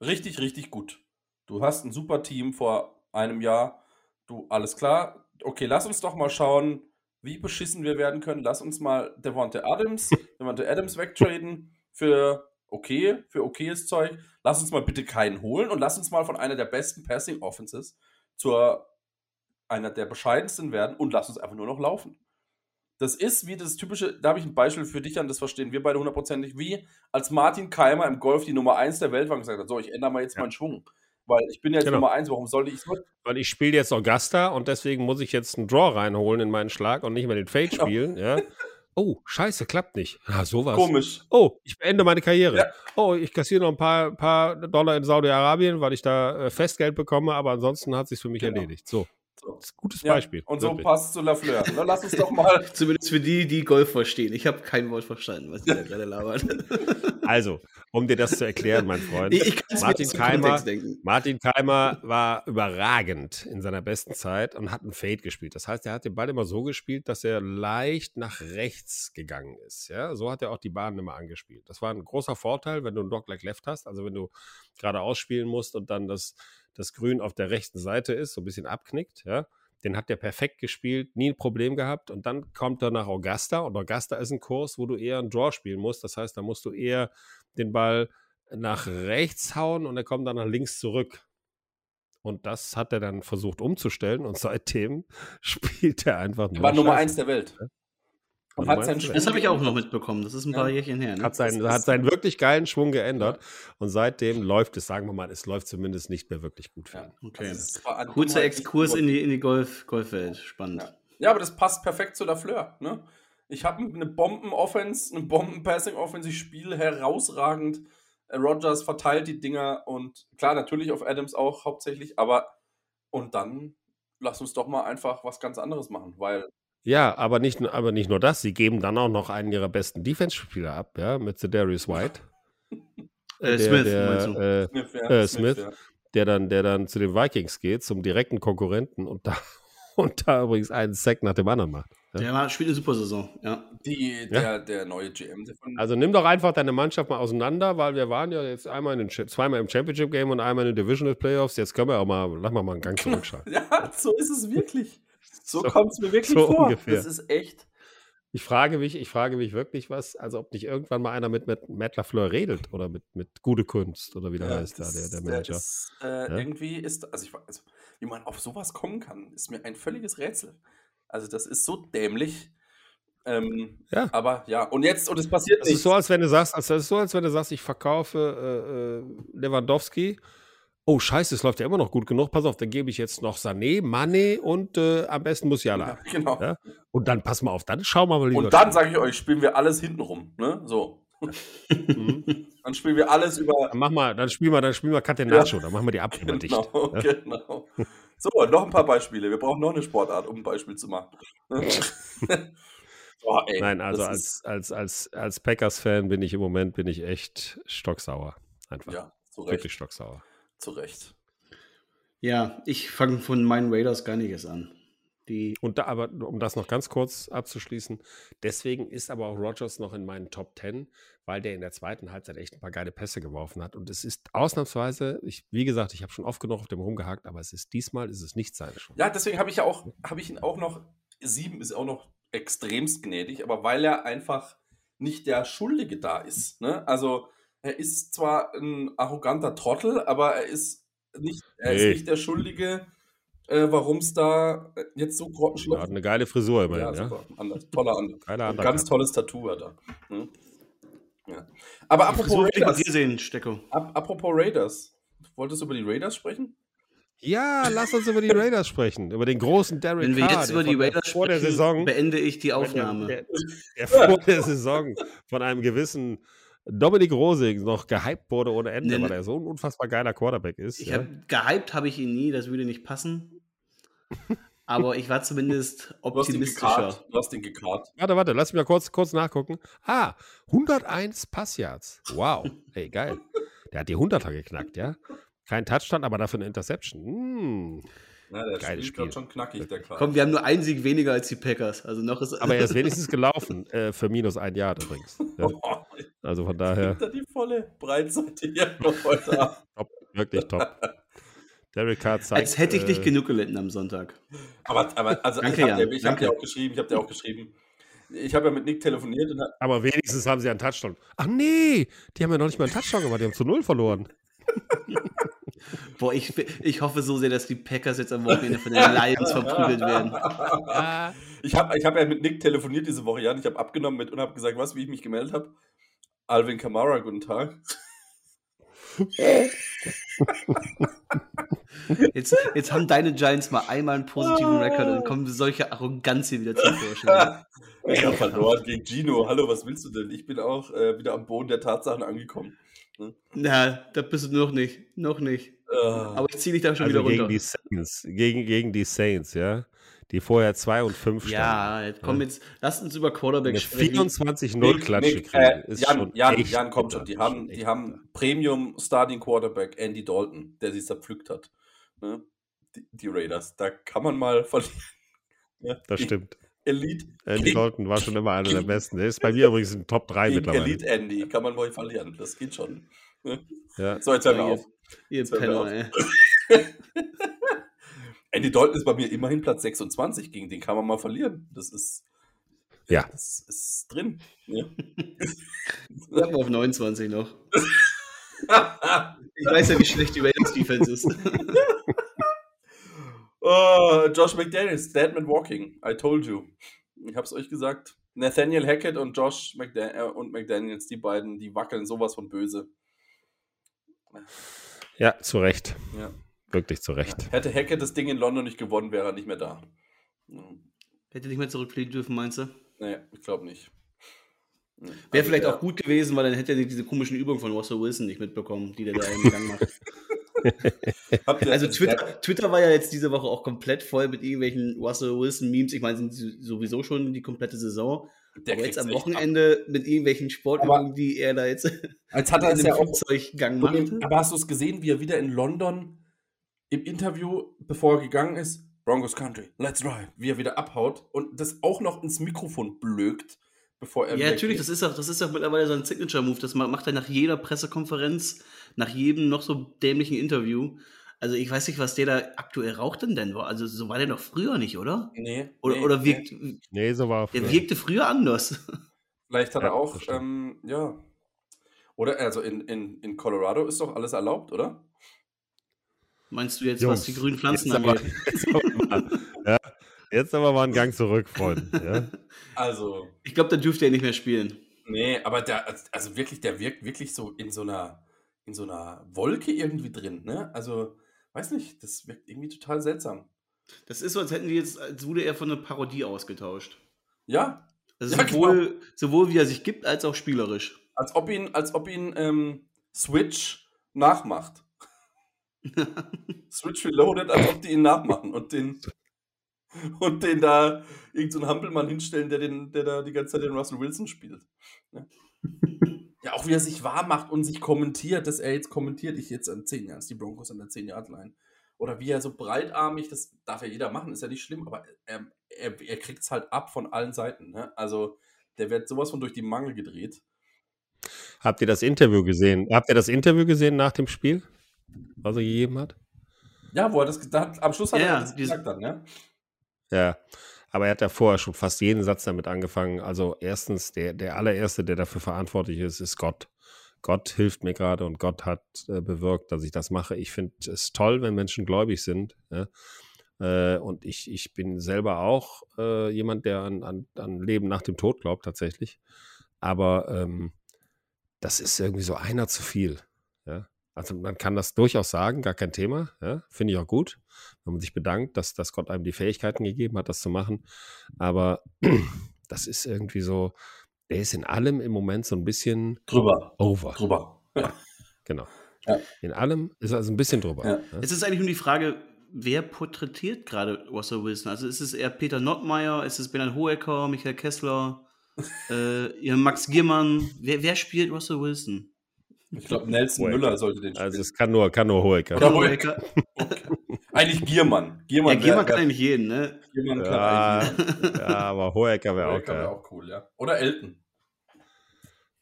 richtig, richtig gut. Du hast ein super Team vor einem Jahr. Du, alles klar. Okay, lass uns doch mal schauen, wie beschissen wir werden können. Lass uns mal Devonta Adams, *laughs* Devonta Adams wegtraden für okay, für okayes Zeug. Lass uns mal bitte keinen holen und lass uns mal von einer der besten Passing Offenses zur einer der bescheidensten werden und lass uns einfach nur noch laufen. Das ist wie das typische, da habe ich ein Beispiel für dich an, das verstehen wir beide hundertprozentig, wie als Martin Keimer im Golf die Nummer 1 der Welt war und gesagt hat, so, ich ändere mal jetzt Ja. meinen Schwung. Weil ich bin ja jetzt Genau. Nummer 1, warum sollte ich so? weil ich spiele jetzt Augusta und deswegen muss ich jetzt einen Draw reinholen in meinen Schlag und nicht mehr den Fade Genau. spielen. Ja. *laughs* Oh, scheiße, klappt nicht. Ah, sowas. Komisch. Oh, ich beende meine Karriere. Ja. Oh, ich kassiere noch ein paar, paar Dollar in Saudi-Arabien, weil ich da äh, Festgeld bekomme, aber ansonsten hat sich für mich Genau. erledigt. So, So. das ist ein gutes Ja, Beispiel. und so passt zu Lafleur. Na, lass uns doch mal. *laughs* Zumindest für die, die Golf verstehen. Ich habe kein Wort verstanden, was die da gerade labern. *laughs* Also, um dir das zu erklären, mein Freund. Ich, ich es Martin Keimer-. Martin Keimer war überragend in seiner besten Zeit und hat einen Fade gespielt. Das heißt, er hat den Ball immer so gespielt, dass er leicht nach rechts gegangen ist. Ja, so hat er auch die Bahn immer angespielt. Das war ein großer Vorteil, wenn du einen Dogleg Left hast, also wenn du gerade ausspielen musst und dann das, das Grün auf der rechten Seite ist, so ein bisschen abknickt. Ja, den hat der perfekt gespielt, nie ein Problem gehabt. Und dann kommt er nach Augusta und Augusta ist ein Kurs, wo du eher einen Draw spielen musst. Das heißt, da musst du eher den Ball nach rechts hauen und er kommt dann nach links zurück. Und das hat er dann versucht umzustellen und *laughs* seitdem spielt er einfach nur. Er war Nummer. 1 der Welt. Das habe ich auch noch mitbekommen. Das ist ein Ja. paar Jährchen her. Ne? Hat seinen, hat seinen wirklich geilen Schwung geändert. Und seitdem läuft es, sagen wir mal, es läuft zumindest nicht mehr wirklich gut für ihn. Ja. Okay. Also Kurzer Exkurs in die, in die Golf, Golfwelt. Spannend. Ja. Ja, aber das passt perfekt zu Lafleur. Ne? Ich habe eine Bomben-Offense, eine Bomben-Passing-Offense. Ich spiele herausragend. Äh, Rogers verteilt die Dinger und klar, natürlich auf Adams auch hauptsächlich, aber und dann lass uns doch mal einfach was ganz anderes machen, weil Ja, aber nicht, nur- aber nicht nur das. Sie geben dann auch noch einen ihrer besten Defense-Spieler ab, ja, mit Darius White. *laughs* Äh, der, Smith, der, meinst du? äh, Smith, ja, äh, Smith. ja. der dann, der dann zu den Vikings geht, zum direkten Konkurrenten und da, *laughs* und da übrigens einen Sack nach dem anderen macht. Ja? Der war, spielt eine super Saison. Ja. Die, der, der neue GM der Also nimm doch einfach deine Mannschaft mal auseinander, weil wir waren ja jetzt einmal in den, zweimal im Championship Game und einmal in den Divisional Playoffs. Jetzt können wir auch mal, lass mal mal einen Gang zurückschalten. *laughs* Ja, so ist es wirklich. So, So- kommt es mir wirklich so vor. ungefähr. Das ist echt. Ich frage mich, ich frage mich wirklich was, also ob nicht irgendwann mal einer mit, mit Matt LaFleur redet oder mit, mit Gute Kunst oder wie der Ja, heißt da, der, der Manager. Ist, äh, Ja? Irgendwie ist, also, ich, weiß- also wie man auf sowas kommen kann, ist mir ein völliges Rätsel. Also das ist so dämlich. Ähm, Ja. Aber ja, und jetzt, und es passiert Das ist nichts. so, als wenn du sagst, also das ist so, als wenn du sagst, ich verkaufe äh, äh, Lewandowski. Oh, scheiße, es läuft ja immer noch gut genug. Pass auf, dann gebe ich jetzt noch Sané, Mané und äh, am besten Musiala. ja, genau. Ja? Und dann pass mal auf, dann schauen wir mal. Und dann sage ich euch, spielen wir alles hintenrum. Ne? So. Mhm. *laughs* Dann spielen wir alles über. Dann mach mal, dann spielen wir, dann spielen wir Catenaccio, dann machen wir die Abwehr *laughs* dicht. Genau, Ja? genau. So, noch ein paar Beispiele. Wir brauchen noch eine Sportart, um ein Beispiel zu machen. *laughs* Boah, ey, Nein, also als, als, als, als Packers-Fan bin ich im Moment bin ich echt stocksauer. Einfach. Ja, zu Wirklich Recht. stocksauer. Zu Recht. ja, ich fange von meinen Raiders gar nicht erst an. Die, Und da, aber um das noch ganz kurz abzuschließen, deswegen ist aber auch Rogers noch in meinen Top 10, weil der in der zweiten Halbzeit echt ein paar geile Pässe geworfen hat. Und es ist ausnahmsweise, ich, wie gesagt, ich habe schon oft genug auf dem rumgehakt, aber es ist diesmal ist es nicht seine Schuld. Ja, deswegen habe ich ja auch, habe ich ihn auch noch, sieben ist auch noch extremst gnädig, aber weil er einfach nicht der Schuldige da ist. Ne? Also er ist zwar ein arroganter Trottel, aber er ist nicht, er Nee. ist nicht der Schuldige, äh, warum es da jetzt so Er hat grottenschlecht eine geile Frisur immerhin, Ja, ja. super. Anders, toller Anders. *laughs* Geiler Undercut. ganz tolles Tattoo hat er. Hm? Ja. Aber die apropos Frisur Raiders, dir sehen, Stecko. ap apropos Raiders. Wolltest du über die Raiders sprechen? Ja, lass uns über die Raiders sprechen, über den großen Derek Wenn wir Carr, jetzt der über die der- Raiders vor der sprechen, Saison beende ich die Der, Aufnahme. der, der vor der Saison von einem gewissen Dominik Rosing noch gehypt wurde ohne Ende, Nee, weil nee. er so ein unfassbar geiler Quarterback ist. Ich ja. hab, gehypt habe ich ihn nie, das würde nicht passen. Aber ich war zumindest *laughs* Du hast ihn optimistischer. Du hast ihn gekarrt. Warte, warte, lass mich mal kurz, kurz nachgucken. Ah, 101 Passyards. Wow. *laughs* Hey, geil. Der hat die 100er geknackt, ja. Kein Touchdown, aber dafür eine Interception. Hm. Ja, der Geiles Spiel. schon knackig, der Karl. Komm, wir haben nur einen Sieg weniger als die Packers. Also noch ist. Aber er ist *laughs* wenigstens gelaufen, äh, für minus ein Jahr übrigens. Ja. Also von *laughs* daher, da die volle Breitseite hier noch heute ab. *laughs* top, wirklich top. Derek Carr zeigt. als hätte ich nicht äh, genug gelitten am Sonntag. Aber, aber also Danke, ich habe dir, ich hab dir auch geschrieben, ich habe dir auch geschrieben. Ich habe ja mit Nick telefoniert und Aber wenigstens haben sie einen Touchdown. Ach nee, die haben ja noch nicht mal einen Touchdown gemacht, die haben zu null verloren. *laughs* Boah, ich, ich hoffe so sehr, dass die Packers jetzt am Wochenende von den Lions verprügelt werden. Ich habe ich hab ja mit Nick telefoniert diese Woche, Jan. Ich habe abgenommen mit und habe gesagt, was, wie ich mich gemeldet habe. Alvin Kamara, guten Tag. Jetzt, jetzt haben deine Giants mal einmal einen positiven Rekord und dann kommen solche Arroganz hier wieder zum Vorschein. *laughs* Ich habe verloren gegen Gino. Hallo, was willst du denn? Ich bin auch äh, wieder am Boden der Tatsachen angekommen. Na, da bist du noch nicht. Noch nicht. Äh, Aber ich ziehe dich da schon Also wieder gegen runter. die Saints, gegen, gegen die Saints, ja. Die vorher 2 und 5 standen. Ja, jetzt komm jetzt, lasst uns über Quarterback sprechen. 24-0 Klatsche Nick, kriegen. äh, ist Jan, schon Jan, echt Jan, kommt schon. Die haben, die haben. Premium Starting Quarterback Andy Dalton, der sich zerpflückt hat. Ne? Die, die Raiders. Da kann man mal verlieren. Ja, *laughs* Das die stimmt. Elite. Andy Dalton war schon immer einer der besten. Der ist bei mir übrigens in Top 3 Gegen mittlerweile. Elite Andy kann man wohl verlieren. Das geht schon. Ne? Ja. So, jetzt hören wir Ja, auf. Ihr Jetzt wir Penner, ey. *laughs* Andy Dalton ist bei mir immerhin Platz 26. Gegen den kann man mal verlieren. Das ist. Ja. Das ist drin. Ne? Sag mal auf 29 noch. *laughs* Ich weiß ja, wie schlecht die Raiders Defense ist. *laughs* oh, Josh McDaniels, Deadman Walking. I told you. Ich hab's euch gesagt. Nathaniel Hackett und Josh McDan äh, und McDaniels, die beiden, die wackeln sowas von böse. Ja, zu Recht. Ja. Wirklich zu Recht. Hätte Hackett das Ding in London nicht gewonnen, wäre er nicht mehr da. Hätte nicht mehr zurückfliegen dürfen, meinst du? Nee, ich glaube nicht. Hm. Wäre Also vielleicht auch gut gewesen, weil dann hätte er diese komischen Übungen von Russell Wilson nicht mitbekommen, die der da im Gang macht. *laughs* Also Twitter, Twitter war ja jetzt diese Woche auch komplett voll mit irgendwelchen Russell Wilson-Memes. Ich meine, sind sie sowieso schon die komplette Saison. der aber jetzt am. Wochenende mit irgendwelchen Sportübungen, die er da jetzt Als hat *laughs* er in es dem ja auch Flugzeuggang macht. aber hast du es gesehen, wie er wieder in London im Interview, bevor er gegangen ist, Broncos Country, let's drive, wie er wieder abhaut und das auch noch ins Mikrofon blökt, bevor er Ja, natürlich, geht. das ist auch, das ist auch mittlerweile so ein Signature-Move. Das ma- macht er nach jeder Pressekonferenz, nach jedem noch so dämlichen Interview. Also ich weiß nicht, was der da aktuell raucht in Denver. Also so war der doch früher nicht, oder? Nee, Oder, nee, oder nee. wirkt, Nee, so war der früher. wirkte früher anders. Vielleicht hat Ja, er auch, ähm, ja. Oder, also in, in, in Colorado ist doch alles erlaubt, oder? Meinst du jetzt, Jungs, was die grünen Pflanzen *laughs* jetzt aber-? Jetzt aber, mal, ja, jetzt aber mal einen Gang zurück, Freunde. Ja? *laughs* Also, Ich glaube, da dürfte er nicht mehr spielen. nee, aber der, also wirklich, der wirkt wirklich so in so einer, in so einer Wolke irgendwie drin, ne? Also, weiß nicht, das wirkt irgendwie total seltsam. Das ist so, als hätten die jetzt, als wurde er von einer Parodie ausgetauscht. Ja, Also Ja, sowohl, sowohl wie er sich gibt, als auch spielerisch. als ob ihn, als ob ihn ähm, Switch nachmacht. Switch Reloaded, als ob die ihn nachmachen und den und den da irgendeinen so Hampelmann hinstellen, der, den, der da die ganze Zeit den Russell Wilson spielt. Ja. ja, auch wie er sich wahr macht und sich kommentiert, dass er jetzt kommentiert, ich jetzt an 10 Jahren, die Broncos an der 10-Yard-Line. Oder wie er so breitarmig, das darf ja jeder machen, ist ja nicht schlimm, aber er, er, er kriegt es halt ab von allen Seiten. Ne? Also der wird sowas von durch die Mangel gedreht. Habt ihr das Interview gesehen? Habt ihr das Interview gesehen nach dem Spiel, was er gegeben hat? Ja, wo er das da, hat- am Schluss hat Ja, er das gesagt dann, ne? Ja, aber er hat ja vorher schon fast jeden Satz damit angefangen. Also erstens, der, der allererste, der dafür verantwortlich ist, ist Gott. Gott hilft mir gerade und Gott hat äh, bewirkt, dass ich das mache. Ich finde es toll, wenn Menschen gläubig sind. Ja? Äh, und ich, ich bin selber auch äh, jemand, der an, an, an Leben nach dem Tod glaubt, tatsächlich. Aber ähm, das ist irgendwie so einer zu viel. Ja? Also man kann das durchaus sagen, gar kein Thema. Ja? Finde ich auch gut, wenn man sich bedankt, dass, dass Gott einem die Fähigkeiten gegeben hat, das zu machen. Aber *clears throat* das ist irgendwie so, der ist in allem im Moment so ein bisschen Drüber. over. Drüber. *laughs* Genau. Ja. In allem ist er also ein bisschen drüber. Ja. Ja? Es ist eigentlich nur die Frage, wer porträtiert gerade Russell Wilson? Also ist es eher Peter Nottmeier, ist es Bernhard Hoeker, Michael Kessler, *laughs* äh, ja, Max Giermann? Wer, wer spielt Russell Wilson? Ich glaube, Nelson Hohecker. Müller sollte den spielen. Also es kann nur, kann nur Hoeker. Oder Hoeker. Eigentlich Giermann. Giermann, Ja, Giermann wär- kann eigentlich jeden, ne? Giermann kann Ja, eigentlich ja, aber Hoeker wäre auch wär auch cool, ja. Oder Elton.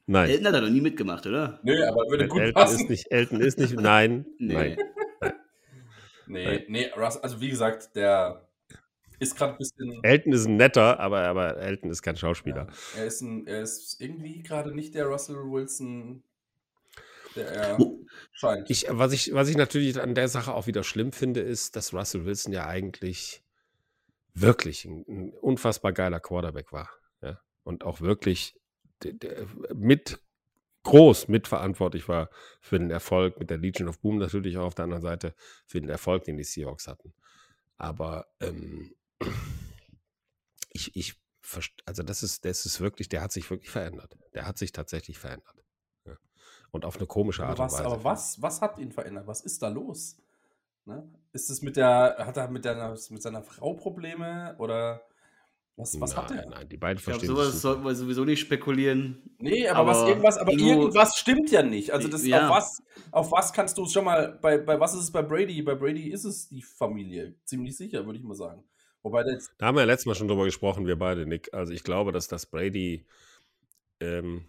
Nein. Elton hat er noch nie mitgemacht, oder? Nö, aber würde gut Elton passen. ist nicht, Elton ist nicht, nein, Nee. nein. nee, nee, Russ, also wie gesagt, der ist gerade ein bisschen. Elton ist ein netter, aber, aber Elton ist kein Schauspieler. Er ist, ein, er ist irgendwie gerade nicht der Russell Wilson, der er scheint. Ich, was, ich, was ich natürlich an der Sache auch wieder schlimm finde, ist, dass Russell Wilson ja eigentlich wirklich ein, ein unfassbar geiler Quarterback war. Ja? Und auch wirklich mit groß mitverantwortlich war für den Erfolg mit der Legion of Boom, natürlich auch auf der anderen Seite für den Erfolg, den die Seahawks hatten. Aber ähm, ich, ich also das ist, das ist wirklich, der hat sich wirklich verändert. Der hat sich tatsächlich verändert. Und auf eine komische Art aber und was, Weise. aber was, was hat ihn verändert? Was ist da los? Ne? Ist es mit der, hat er mit, der, mit seiner Frau Probleme oder was, was nein, hat er? Nein, die beiden Ich glaube, verstehen sowas sollten wir sowieso nicht spekulieren. Nee, aber, Aber was irgendwas, aber irgendwas stimmt ja nicht. Also das Ja. auf was, auf was kannst du es schon mal, bei, bei was ist es bei Brady? Bei Brady ist es die Familie, ziemlich sicher, würde ich mal sagen. Wobei der jetzt, Da haben wir ja letztes Mal schon drüber gesprochen, wir beide, Nick. Also ich glaube, dass das Brady, ähm,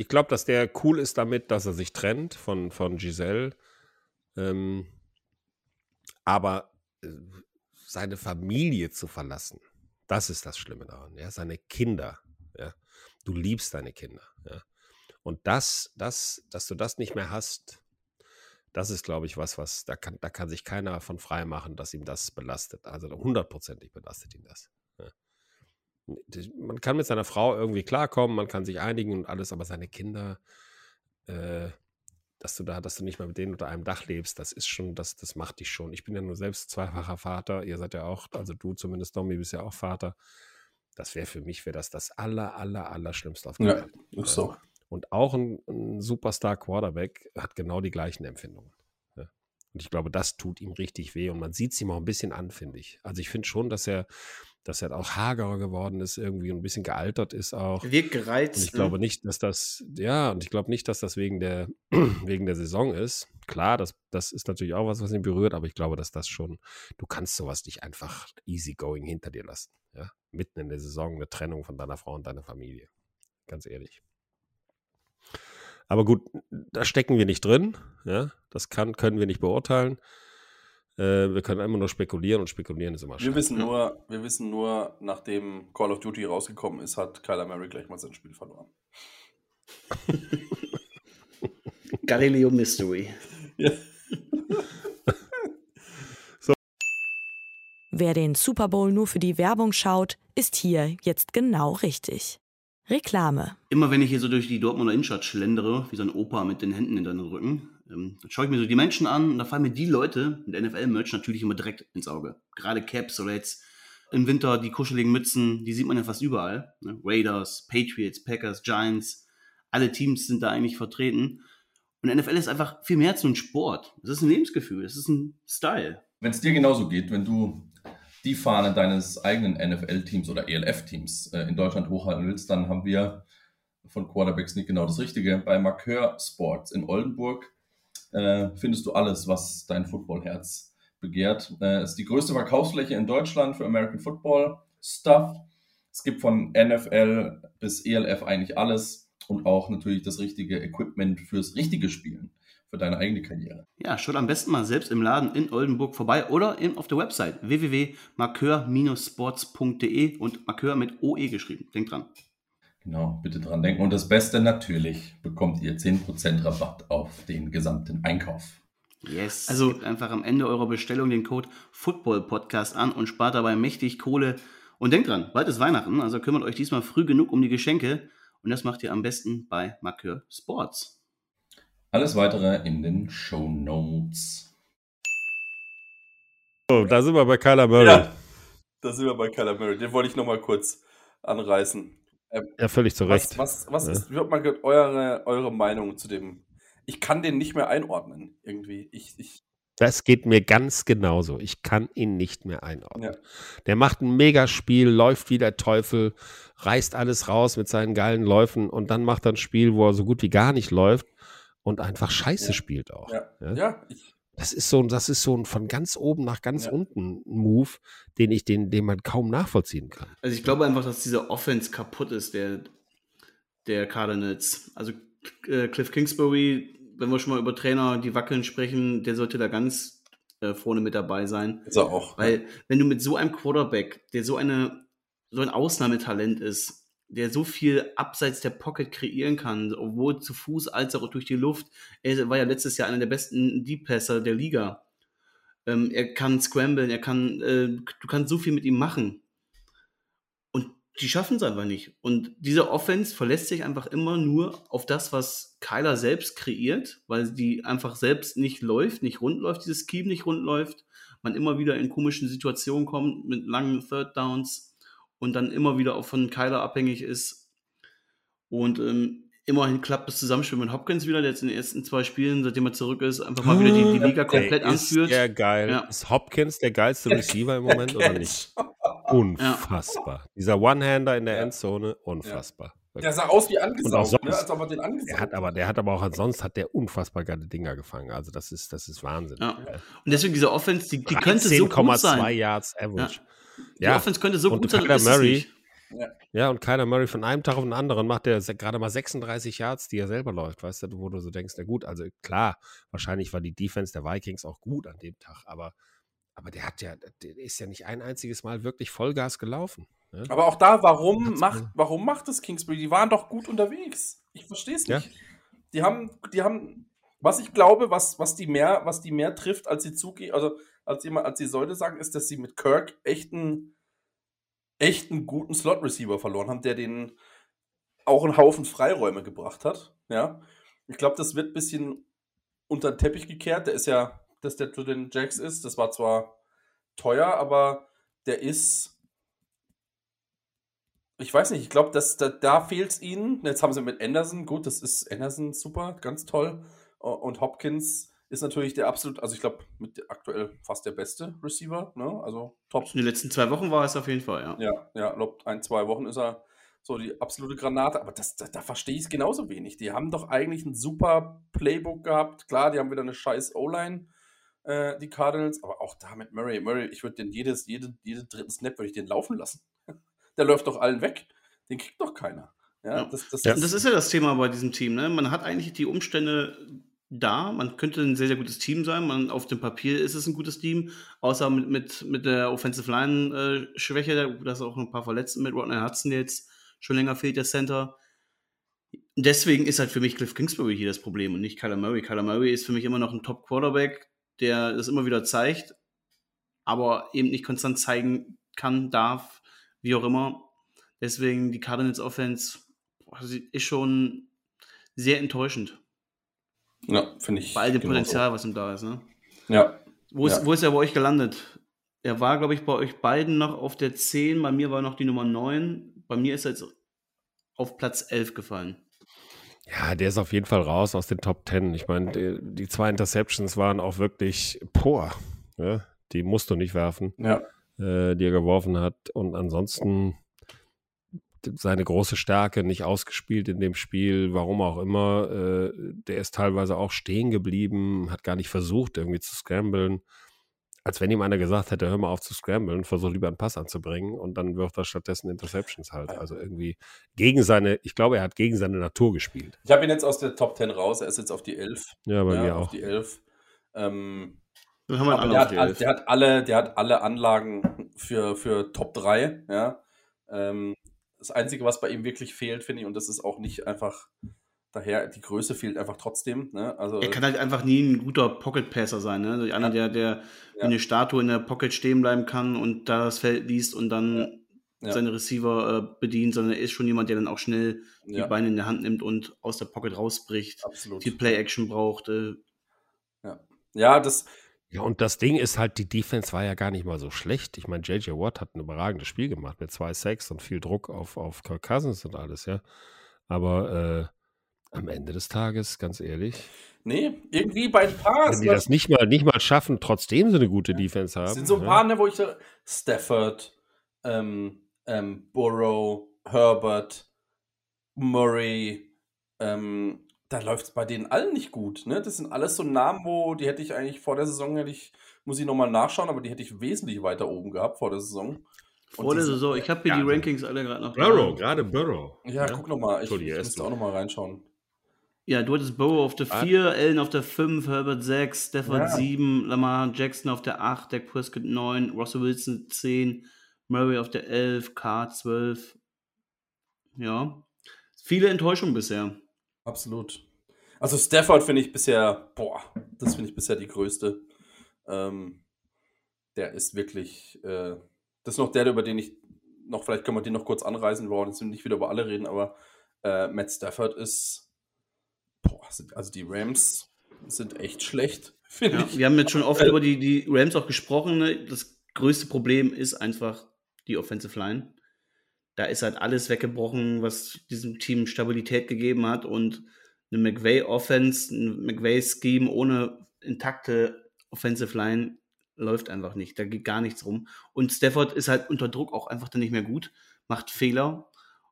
ich glaube, dass der cool ist damit, dass er sich trennt von, von Giselle. Ähm, aber äh, seine Familie zu verlassen, das ist das Schlimme daran. Ja? Seine Kinder. Ja? Du liebst deine Kinder. Ja? Und das, das, dass du das nicht mehr hast, das ist, glaube ich, was, was, da kann, da kann sich keiner von frei machen, dass ihm das belastet. Also hundertprozentig belastet ihn das. Ja. Man kann mit seiner Frau irgendwie klarkommen, man kann sich einigen und alles, aber seine Kinder, äh, dass du da, dass du nicht mal mit denen unter einem Dach lebst, das ist schon, das, das macht dich schon. Ich bin ja nur selbst zweifacher Vater, ihr seid ja auch, also du zumindest, Domi, bist ja auch Vater. Das wäre für mich, wäre das das aller, aller, aller Schlimmste auf der Ja, Welt. ist so. Und auch ein, ein Superstar-Quarterback hat genau die gleichen Empfindungen. Ja. Und ich glaube, das tut ihm richtig weh und man sieht es ihm auch ein bisschen an, finde ich. Also ich finde schon, dass er, dass er auch hagerer geworden ist, irgendwie ein bisschen gealtert ist auch. Wirkt gereizt. Und ich ne? glaube nicht, dass das, ja, und ich glaube nicht, dass das wegen der, *clears throat* wegen der Saison ist. Klar, das, das ist natürlich auch was, was ihn berührt, aber ich glaube, dass das schon, du kannst sowas nicht einfach easygoing hinter dir lassen. Ja? Mitten in der Saison eine Trennung von deiner Frau und deiner Familie. Ganz ehrlich. Aber gut, da stecken wir nicht drin. Ja? Das kann, können wir nicht beurteilen. Äh, wir können immer nur spekulieren und spekulieren ist immer Wir scheiße. wissen nur, wir wissen nur, nachdem Call of Duty rausgekommen ist, hat Kyler Murray gleich mal sein Spiel verloren. *laughs* Galileo Mystery. Ja. *laughs* Wer den Super Bowl nur für die Werbung schaut, ist hier jetzt genau richtig. Reklame. Immer wenn ich hier so durch die Dortmunder Innenstadt schlendere, wie so ein Opa mit den Händen in den Rücken, ähm, dann schaue ich mir so die Menschen an und da fallen mir die Leute mit NFL-Merch natürlich immer direkt ins Auge. Gerade Caps oder jetzt im Winter die kuscheligen Mützen, die sieht man ja fast überall. Ne? Raiders, Patriots, Packers, Giants, alle Teams sind da eigentlich vertreten. Und NFL ist einfach viel mehr als nur ein Sport. Es ist ein Lebensgefühl, es ist ein Style. Wenn es dir genauso geht, wenn du die Fahne deines eigenen NFL-Teams oder ELF-Teams äh, in Deutschland hochhalten willst, dann haben wir von Quarterbacks nicht genau das Richtige. Bei Marqueur Sports in Oldenburg äh, findest du alles, was dein Footballherz begehrt. Äh, es ist die größte Verkaufsfläche in Deutschland für American Football Stuff. Es gibt von NFL bis ELF eigentlich alles und auch natürlich das richtige Equipment fürs richtige Spielen, für deine eigene Karriere. Ja, schaut am besten mal selbst im Laden in Oldenburg vorbei oder eben auf der Website www.markeur-sports.de und Markeur mit OE geschrieben. Denkt dran. Genau, bitte dran denken. Und das Beste natürlich bekommt ihr 10% Rabatt auf den gesamten Einkauf. Yes. Also gebt einfach am Ende eurer Bestellung den Code Football Podcast an und spart dabei mächtig Kohle. Und denkt dran, bald ist Weihnachten, also kümmert euch diesmal früh genug um die Geschenke. Und das macht ihr am besten bei Markeur Sports. Alles weitere in den Show Notes. So, da sind wir bei Kyler Murray. Ja, da sind wir bei Kyler Murray. Den wollte ich noch mal kurz anreißen. Ähm, Ja, völlig zu Recht. Was, was, was Ja. ist, wird mal eure, eure Meinung zu dem? Ich kann den nicht mehr einordnen, irgendwie. Ich, ich, Das geht mir ganz genauso. Ich kann ihn nicht mehr einordnen. Ja. Der macht ein Megaspiel, läuft wie der Teufel, reißt alles raus mit seinen geilen Läufen und dann macht er ein Spiel, wo er so gut wie gar nicht läuft und einfach Scheiße Ja. spielt auch. Ja? ja, ich, Das ist so, ein- das ist so ein von ganz oben nach ganz Ja. unten Move, den ich den, den man kaum nachvollziehen kann. Also ich glaube einfach, dass diese Offense kaputt ist, der, der Cardinals. Also äh, Cliff Kingsbury, wenn wir schon mal über Trainer, die wackeln sprechen, der sollte da ganz äh, vorne mit dabei sein. ist er auch. Weil wenn du mit so einem Quarterback, der so eine so ein Ausnahmetalent ist, der so viel abseits der Pocket kreieren kann, sowohl zu Fuß als auch durch die Luft. Er war ja letztes Jahr einer der besten Deep Passer der Liga. Ähm, er kann scramblen, er kann, äh, du kannst so viel mit ihm machen. Und die schaffen es einfach nicht. Und diese Offense verlässt sich einfach immer nur auf das, was Kyler selbst kreiert, weil die einfach selbst nicht läuft, nicht rund läuft, dieses Scheme nicht rund läuft man immer wieder in komischen Situationen kommt mit langen Third Downs und dann immer wieder auch von Kyler abhängig ist. Und ähm, immerhin klappt das Zusammenspiel mit Hopkins wieder, der jetzt in den ersten zwei Spielen, seitdem er zurück ist, einfach mal wieder die, die Liga komplett Ey, anführt. Ist der geil. Ja. Ist Hopkins der geilste Receiver im Moment oder nicht? Unfassbar. Dieser One-Hander in der Ja. Endzone, unfassbar. Der sah aus wie angesaugt, sonst. ne? als ob er den angesaugt Der hat aber, der hat aber auch sonst hat der unfassbar geile Dinger gefangen. Also das ist, das ist Wahnsinn. Ja. Und deswegen diese Offense, die, die könnte so gut 13,2 sein. Yards Average. Die Ja. Offense könnte so Und gut sein, Kyler Murray, nicht. Ja, und Kyler Murray von einem Tag auf den anderen macht er gerade mal 36 Yards, die er selber läuft, weißt du, wo du so denkst, na gut, also klar, wahrscheinlich war die Defense der Vikings auch gut an dem Tag, aber, aber der hat ja, der ist ja nicht ein einziges Mal wirklich Vollgas gelaufen. Ne? Aber auch da, warum Hat's macht, warum macht es Kingsbury? Die waren doch gut unterwegs. Ich verstehe es Ja. nicht. Die haben, die haben, was ich glaube, was, was die mehr, was die mehr trifft, als sie zugeht, also als jemand, als die Säule sagen, ist, dass sie mit Kirk echt einen, echt einen guten Slot-Receiver verloren haben, der den auch einen Haufen Freiräume gebracht hat. Ja. Ich glaube, das wird ein bisschen unter den Teppich gekehrt. Der ist ja, dass der zu den Jacks ist. Das war zwar teuer, aber der ist. Ich weiß nicht, ich glaube, da, da fehlt es ihnen. Jetzt haben sie mit Anderson, gut, das ist Anderson super, ganz toll. Und Hopkins ist natürlich der absolut, also ich glaube, mit aktuell fast der beste Receiver, ne? Also top. In den letzten zwei Wochen war es auf jeden Fall, ja. Ja, ja, glaube, ein, zwei Wochen ist er so die absolute Granate. Aber das, da, da verstehe ich es genauso wenig. Die haben doch eigentlich ein super Playbook gehabt. Klar, die haben wieder eine scheiß O-Line, äh, die Cardinals, aber auch da mit Murray. Murray, ich würde den jedes, jede, jeden dritten Snap würde ich den laufen lassen. *laughs* der läuft doch allen weg. Den kriegt doch keiner. Ja, ja. Das, das, ja. das, ist ja das Thema bei diesem Team. Ne? Man hat eigentlich die Umstände da. Man könnte ein sehr, sehr gutes Team sein. Man, auf dem Papier ist es ein gutes Team, außer mit, mit, mit der Offensive Line-Schwäche. Äh, da ist auch ein paar Verletzten mit Rodney Hudson jetzt schon länger fehlt der Center. Deswegen ist halt für mich Cliff Kingsbury hier das Problem und nicht Kyler Murray. Kyler Murray ist für mich immer noch ein Top-Quarterback, der das immer wieder zeigt, aber eben nicht konstant zeigen kann, darf, wie auch immer. Deswegen die Cardinals Offense ist schon sehr enttäuschend. Ja, finde ich. Bei all dem Potenzial, was ihm da ist, ne? Ja. Wo ist, ja. wo ist er bei euch gelandet? Er war, glaube ich, bei euch beiden noch auf der 10, bei mir war noch die Nummer 9. Bei mir ist er jetzt auf Platz 11 gefallen. Ja, der ist auf jeden Fall raus aus den Top 10. Ich meine, die, die, zwei Interceptions waren auch wirklich, boah, ja, die musst du nicht werfen, ja. äh, die er geworfen hat. Und ansonsten seine große Stärke nicht ausgespielt in dem Spiel, warum auch immer. Äh, der ist teilweise auch stehen geblieben, hat gar nicht versucht, irgendwie zu scramblen als wenn ihm einer gesagt hätte, hör mal auf zu scramblen, versuch lieber einen Pass anzubringen und dann wirft er stattdessen Interceptions halt. Also irgendwie gegen seine, ich glaube, er hat gegen seine Natur gespielt. Ich habe ihn jetzt aus der Top 10 raus, er ist jetzt auf die 11. Ja, bei ja, mir auf auch. die 11. Ähm, Dann haben wir aber der, hat, der, hat, alle, der hat alle Anlagen für, für Top 3, ja. Ähm, das Einzige, was bei ihm wirklich fehlt, finde ich, und das ist auch nicht einfach Daher, die Größe fehlt einfach trotzdem. Ne? Also, er kann halt einfach nie ein guter Pocket-Passer sein. Ne? Also einer, der, der ja. eine Statue in der Pocket stehen bleiben kann und da das Feld liest und dann ja. seine Receiver äh, bedient, sondern er ist schon jemand, der dann auch schnell die Beine in der Hand nimmt und aus der Pocket rausbricht. Absolut. Die Play-Action braucht. Äh. Ja. ja, das. Ja, und das Ding ist halt, die Defense war ja gar nicht mal so schlecht. Ich meine, JJ Watt hat ein überragendes Spiel gemacht mit zwei Sacks und viel Druck auf, auf Kirk Cousins und alles, ja. Aber äh, am Ende des Tages, ganz ehrlich. Nee, irgendwie bei ein paar. Wenn die das nicht mal, nicht mal schaffen, trotzdem so eine gute Defense haben. Es sind so ein paar, ne, wo ich so, Stafford, ähm, ähm, Burrow, Herbert, Murray, ähm, da läuft es bei denen allen nicht gut. Ne? Das sind alles so Namen, wo die hätte ich eigentlich vor der Saison, hätte ich, muss ich nochmal nachschauen, aber die hätte ich wesentlich weiter oben gehabt vor der Saison. Vor der Saison, ich habe hier ja, die Rankings alle gerade noch. Burrow, gerade Burrow. Ja, ja, guck nochmal. Ich, ich muss auch nochmal reinschauen. Ja, du hattest Burrow auf der 4, ah. Allen auf der 5, Herbert 6, Stafford ja. 7, Lamar Jackson auf der 8, Dak Prescott 9, Russell Wilson 10, Murray auf der 11, K 12. Ja, viele Enttäuschungen bisher. Absolut. Also Stafford finde ich bisher, boah, das finde ich bisher die größte. Ähm, der ist wirklich, äh, das ist noch der, über den ich noch, vielleicht können wir den noch kurz anreißen, wir wollen jetzt nicht wieder über alle reden, aber äh, Matt Stafford ist boah, sind, also die Rams sind echt schlecht, *laughs* finde ja, ich. Wir haben jetzt schon oft äh, über die, die Rams auch gesprochen. Ne? Das größte Problem ist einfach die Offensive Line. Da ist halt alles weggebrochen, was diesem Team Stabilität gegeben hat und eine McVay-Offense, ein McVay-Scheme ohne intakte Offensive Line läuft einfach nicht. Da geht gar nichts rum. Und Stafford ist halt unter Druck auch einfach dann nicht mehr gut, macht Fehler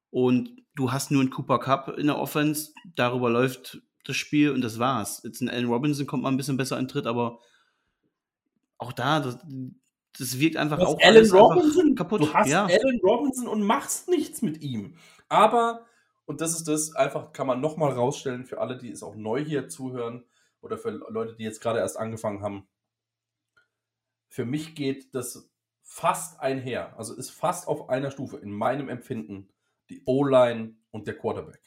und du hast nur einen Cooper Cup in der Offense, darüber läuft das Spiel und das war's. Jetzt in Allen Robinson kommt man ein bisschen besser in Tritt, aber auch da, das, das wirkt einfach auch Allen Robinson kaputt. Du hast ja. Allen Robinson und machst nichts mit ihm. Aber, und das ist das, einfach kann man nochmal rausstellen für alle, die es auch neu hier zuhören oder für Leute, die jetzt gerade erst angefangen haben. Für mich geht das fast einher, also ist fast auf einer Stufe in meinem Empfinden die O-Line und der Quarterback.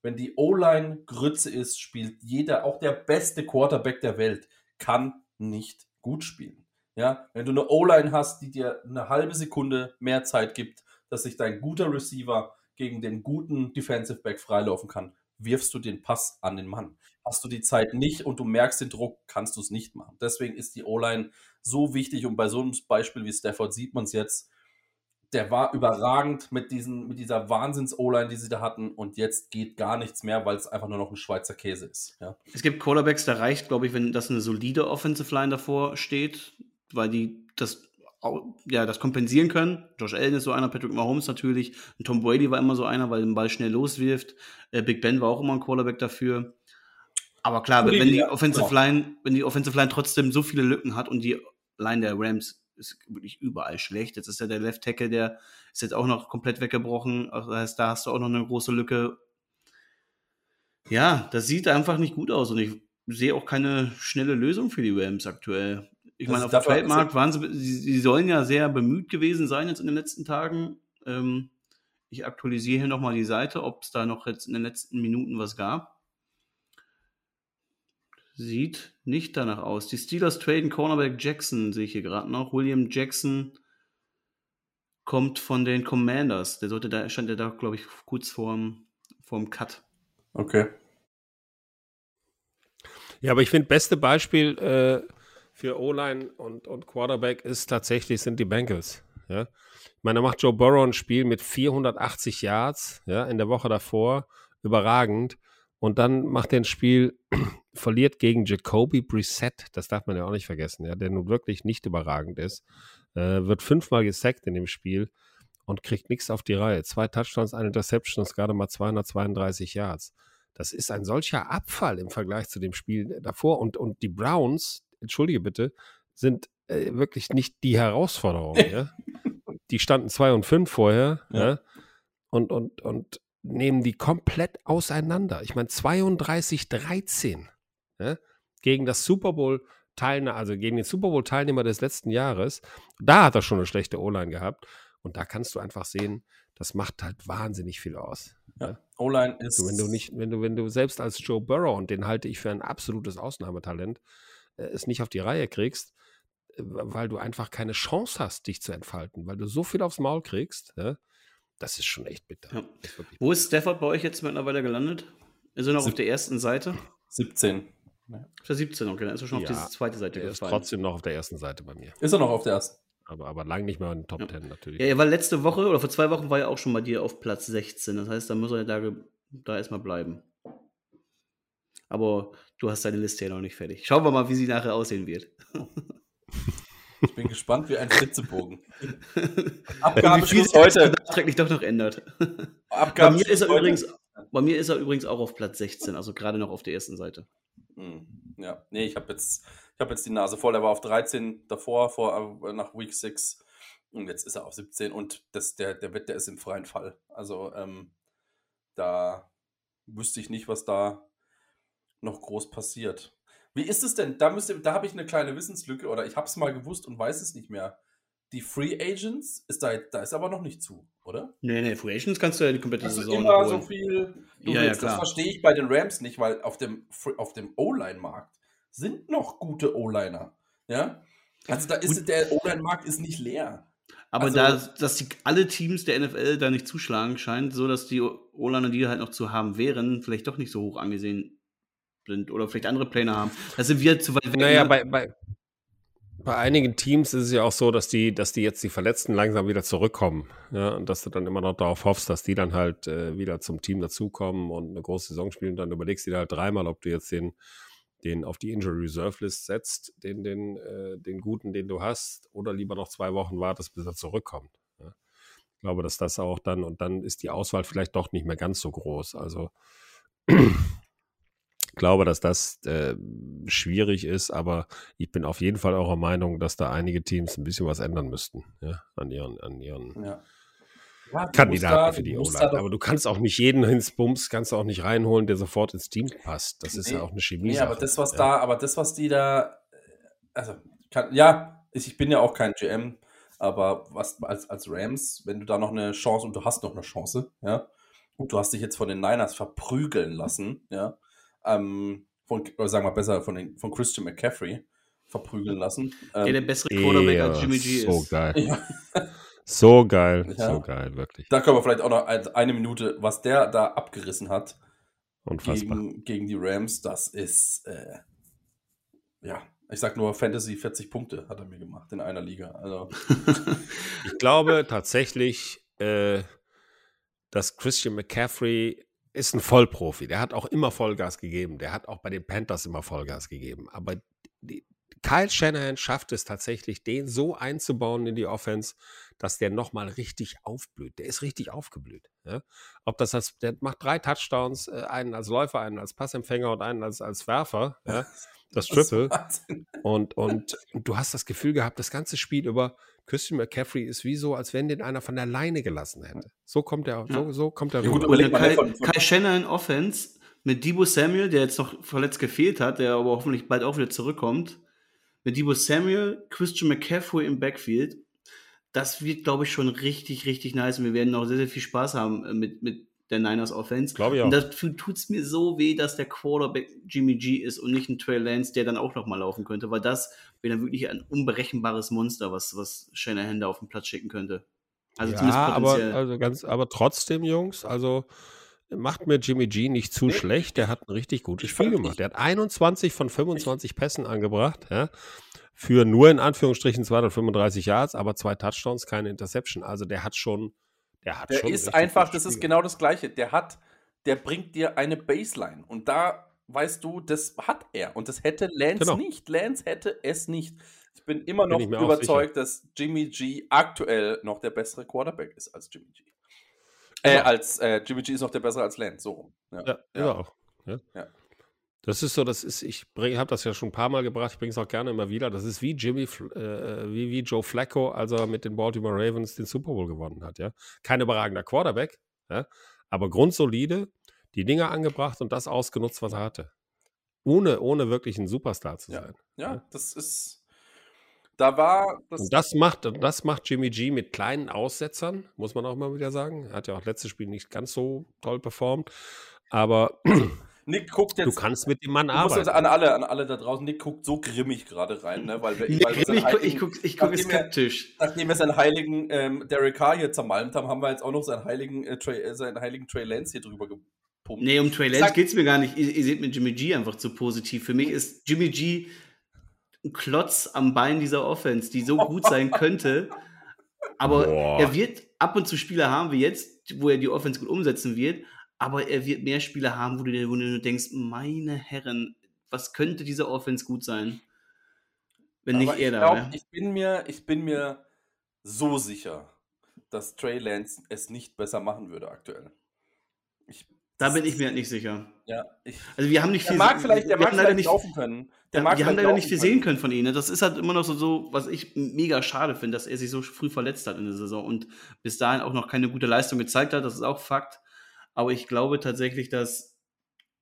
Wenn die O-Line Grütze ist, spielt jeder, auch der beste Quarterback der Welt, kann nicht gut spielen. Ja, wenn du eine O-Line hast, die dir eine halbe Sekunde mehr Zeit gibt, dass sich dein guter Receiver gegen den guten Defensive Back freilaufen kann, wirfst du den Pass an den Mann. Hast du die Zeit nicht und du merkst den Druck, kannst du es nicht machen. Deswegen ist die O-Line so wichtig und bei so einem Beispiel wie Stafford sieht man es jetzt. Der war überragend mit, diesen, mit dieser Wahnsinns-O-Line, die sie da hatten und jetzt geht gar nichts mehr, weil es einfach nur noch ein Schweizer Käse ist. Ja. Es gibt Quarterbacks, da reicht, glaube ich, wenn das eine solide Offensive Line davor steht, weil die das ja, das kompensieren können. Josh Allen ist so einer, Patrick Mahomes natürlich. Und Tom Brady war immer so einer, weil er den Ball schnell loswirft. Äh, Big Ben war auch immer ein Quarterback dafür. Aber klar, wenn die Offensive. Line, wenn die Offensive Line trotzdem so viele Lücken hat und die Line der Rams ist wirklich überall schlecht. Jetzt ist ja der Left Tackle, der ist jetzt auch noch komplett weggebrochen. Das heißt, da hast du auch noch eine große Lücke. Ja, das sieht einfach nicht gut aus und ich sehe auch keine schnelle Lösung für die Rams aktuell. Ich meine, auf dem Feldmarkt waren sie, sie, sie, sollen ja sehr bemüht gewesen sein jetzt in den letzten Tagen. Ähm, ich aktualisiere hier nochmal die Seite, ob es da noch jetzt in den letzten Minuten was gab. Sieht nicht danach aus. Die Steelers traden Cornerback Jackson, sehe ich hier gerade noch. William Jackson kommt von den Commanders. Der sollte da, stand ja da, glaube ich, kurz vorm, vorm Cut. Okay. Ja, aber ich finde, beste Beispiel, äh, für O-Line und, und Quarterback ist tatsächlich, sind die Bengals. Ja? Ich meine, da macht Joe Burrow ein Spiel mit 480 Yards, ja, in der Woche davor, überragend. Und dann macht er ein Spiel, *clears throat* verliert gegen Jacoby Brissett, das darf man ja auch nicht vergessen, ja, der nun wirklich nicht überragend ist, äh, wird fünfmal gesackt in dem Spiel und kriegt nichts auf die Reihe. Zwei Touchdowns, eine Interception, ist gerade mal 232 Yards. Das ist ein solcher Abfall im Vergleich zu dem Spiel davor. Und, und die Browns, entschuldige bitte, sind äh, wirklich nicht die Herausforderung. *laughs* ja? Die standen 2 und 5 vorher ja. ja. Und, und, und nehmen die komplett auseinander. Ich meine, 32-13 ja? gegen das Super Bowl Teilnehmer, also gegen den Super Bowl Teilnehmer des letzten Jahres. Da hat er schon eine schlechte O-Line gehabt. Und da kannst du einfach sehen, das macht halt wahnsinnig viel aus. Ja. O-Line ist. Also wenn du nicht, wenn du, wenn du selbst als Joe Burrow, und den halte ich für ein absolutes Ausnahmetalent, es nicht auf die Reihe kriegst, äh, weil du einfach keine Chance hast, dich zu entfalten, weil du so viel aufs Maul kriegst, ja, das ist schon echt bitter. Ja. Ist Wo ist Stafford bei euch jetzt mittlerweile gelandet? Ist er noch Sieb auf der ersten Seite? 17. Auf der 17, okay, dann ist er schon ja, auf die zweite Seite er gefallen. Ist trotzdem noch auf der ersten Seite bei mir. Ist er noch auf der ersten? Aber, aber lang nicht mal in den Top ja. 10 natürlich. Ja, er war letzte Woche oder vor zwei Wochen war er auch schon bei dir auf Platz 16. Das heißt, da muss er da, da erstmal bleiben. Aber du hast deine Liste ja noch nicht fertig. Schauen wir mal, wie sie nachher aussehen wird. Ich bin gespannt wie ein Flitzebogen. *laughs* Abgabeschluss heute. nachträglich doch noch ändert. Bei mir, ist er übrigens, bei mir ist er übrigens auch auf Platz 16, also gerade noch auf der ersten Seite. Hm, ja, nee, ich habe jetzt, hab jetzt die Nase voll. Er war auf 13 davor, vor, äh, nach Week 6. Und jetzt ist er auf 17 und das, der, der Wett, der ist im freien Fall. Also ähm, da wüsste ich nicht, was da noch groß passiert. Wie ist es denn? Da, da habe ich eine kleine Wissenslücke oder ich habe es mal gewusst und weiß es nicht mehr. Die Free Agents, ist da, da ist aber noch nicht zu, oder? Nee, nee, Free Agents kannst du ja die komplette also Saison immer so viel. Ja, willst, ja, das verstehe ich bei den Rams nicht, weil auf dem, auf dem O-Line-Markt sind noch gute O-Liner. Ja? Also da ist Gut. der O-Line-Markt ist nicht leer. Aber also, da, dass die, alle Teams der NFL da nicht zuschlagen, scheint so, dass die O-Liner, die halt noch zu haben wären, vielleicht doch nicht so hoch angesehen sind oder vielleicht andere Pläne haben. Da sind wir zu weit weg. Naja, ne? bei, bei, bei einigen Teams ist es ja auch so, dass die, dass die jetzt die Verletzten langsam wieder zurückkommen. Ja, und dass du dann immer noch darauf hoffst, dass die dann halt äh, wieder zum Team dazukommen und eine große Saison spielen. Dann überlegst du dir halt dreimal, ob du jetzt den, den auf die Injury Reserve List setzt, den, den, äh, den guten, den du hast, oder lieber noch zwei Wochen wartest, bis er zurückkommt. Ja. Ich glaube, dass das auch dann, und dann ist die Auswahl vielleicht doch nicht mehr ganz so groß. Also glaube, dass das äh, schwierig ist, aber ich bin auf jeden Fall eurer Meinung, dass da einige Teams ein bisschen was ändern müssten ja, an ihren, an ihren ja. Ja, Kandidaten da, für die O-Line. Aber du kannst auch nicht jeden ins Bums, kannst du auch nicht reinholen, der sofort ins Team passt. Das ist nee, ja auch eine Chemie. Nee, aber das, was da, aber das, was die da, also, kann, ja, ich bin ja auch kein GM, aber was als, als Rams, wenn du da noch eine Chance und du hast noch eine Chance, ja, und du hast dich jetzt von den Niners verprügeln lassen, ja, ähm, von, oder sagen wir besser, von, den, von Christian McCaffrey verprügeln lassen. Ähm, der der bessere Quarterback als Jimmy G so ist. So geil. Ja. So geil, Ja. so geil, wirklich. Da können wir vielleicht auch noch ein- eine Minute, was der da abgerissen hat Unfassbar. gegen, gegen die Rams, das ist, äh, ja, ich sag nur Fantasy 40 Punkte hat er mir gemacht in einer Liga. Also, *laughs* Ich glaube tatsächlich, äh, dass Christian McCaffrey ist ein Vollprofi. Der hat auch immer Vollgas gegeben. Der hat auch bei den Panthers immer Vollgas gegeben. Aber die, Kyle Shanahan schafft es tatsächlich, den so einzubauen in die Offense, dass der nochmal richtig aufblüht. Der ist richtig aufgeblüht. Ja? Ob das als, der macht drei Touchdowns, äh, einen als Läufer, einen als Passempfänger und einen als, als Werfer. Ja? *laughs* Das Triple. Wahnsinn. Und, und du hast das Gefühl gehabt, das ganze Spiel über Christian McCaffrey ist wie so, als wenn den einer von der Leine gelassen hätte. So kommt er, so, so kommt er Ja, gut, Und mal, Kai, Kai Shannon Offense mit Debo Samuel, der jetzt noch verletzt gefehlt hat, der aber hoffentlich bald auch wieder zurückkommt. Mit Debo Samuel, Christian McCaffrey im Backfield. Das wird, glaube ich, schon richtig, richtig nice. Und wir werden noch sehr, sehr viel Spaß haben äh, mit, mit der Niners Offense. Glaube ich auch. Und dafür tut es mir so weh, dass der Quarterback Jimmy G ist und nicht ein Trey Lance, der dann auch noch mal laufen könnte, weil das wäre dann wirklich ein unberechenbares Monster, was, was Shanahan da auf den Platz schicken könnte. Also ja, zumindest aber, potenziell. also ganz, aber trotzdem, Jungs, also macht mir Jimmy G nicht zu schlecht. Der hat ein richtig gutes Ich Spiel gemacht. Der hat 21 von 25 Pässen angebracht. Ja, für nur in Anführungsstrichen 235 Yards, aber zwei Touchdowns, keine Interception. Also der hat schon, der hat Der schon ist einfach, das ist genau das Gleiche. Der hat, der bringt dir eine Baseline. Und da weißt du, das hat er. Und das hätte Lance Genau. nicht. Lance hätte es nicht. Ich bin immer Bin noch auch überzeugt, dass Jimmy G aktuell noch der bessere Quarterback ist als Jimmy G. Äh, Genau. als äh, Jimmy G ist noch der bessere als Lance, so rum. Ja, ist er auch. Ja. Ja. Das ist so, das ist, ich habe das ja schon ein paar Mal gebracht, ich bringe es auch gerne immer wieder. Das ist wie Jimmy, äh, wie, wie Joe Flacco, als er mit den Baltimore Ravens den Super Bowl gewonnen hat, ja. Kein überragender Quarterback, ja, aber grundsolide, die Dinger angebracht und das ausgenutzt, was er hatte. Ohne, ohne wirklich ein Superstar zu Ja. sein. Ja, das ist. Da war. Das, Und das macht, das macht Jimmy G mit kleinen Aussetzern, muss man auch mal wieder sagen. Er hat ja auch letztes Spiel nicht ganz so toll performt. Aber *clears throat* Nick guckt jetzt. du kannst mit dem Mann Du musst arbeiten. also an alle, an alle da draußen, Nick guckt so grimmig gerade rein, ne? Weil weil seinen ich, guck- ich gucke ich guck nachdem er- skeptisch. Nachdem wir seinen heiligen ähm, Derek Carr hier zermalmt haben, haben wir jetzt auch noch seinen heiligen, äh, Trey, äh, seinen heiligen Trey Lance hier drüber gepumpt. Nee, um Trey Lance geht es mir gar nicht. Ihr, ihr seht mit Jimmy G einfach zu positiv. Für mich ist Jimmy G ein Klotz am Bein dieser Offense, die so gut sein könnte. Aber Boah. er wird ab und zu Spiele haben wie jetzt, wo er die Offense gut umsetzen wird. Aber er wird mehr Spiele haben, wo du dir wo du nur denkst, meine Herren, was könnte diese Offense gut sein? Wenn nicht Aber er ich da wäre. Ich bin mir, ich bin mir so sicher, dass Trey Lance es nicht besser machen würde aktuell. Ich, Da bin ich mir halt nicht sicher. ja, ich, Also wir haben nicht viel mag vielleicht, der mag leider nicht, laufen können. Der Ja, mag wir haben leider nicht viel können. sehen können von ihm. ne? Das ist halt immer noch so, so, was ich mega schade finde, dass er sich so früh verletzt hat in der Saison und bis dahin auch noch keine gute Leistung gezeigt hat. Das ist auch Fakt. Aber ich glaube tatsächlich, dass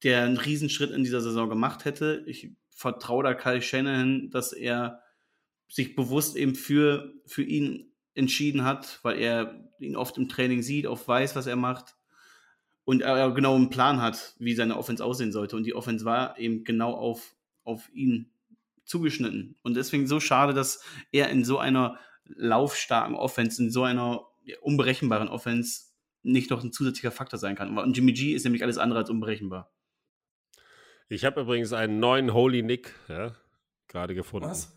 der einen Riesenschritt in dieser Saison gemacht hätte. Ich vertraue da Kyle Shanahan, dass er sich bewusst eben für, für ihn entschieden hat, weil er ihn oft im Training sieht, auch weiß, was er macht und er genau einen Plan hat, wie seine Offense aussehen sollte. Und die Offense war eben genau auf, auf ihn zugeschnitten. Und deswegen so schade, dass er in so einer laufstarken Offense, in so einer unberechenbaren Offense nicht noch ein zusätzlicher Faktor sein kann. Und Jimmy G ist nämlich alles andere als unberechenbar. Ich habe übrigens einen neuen Holy Nick ja, gerade gefunden. Was?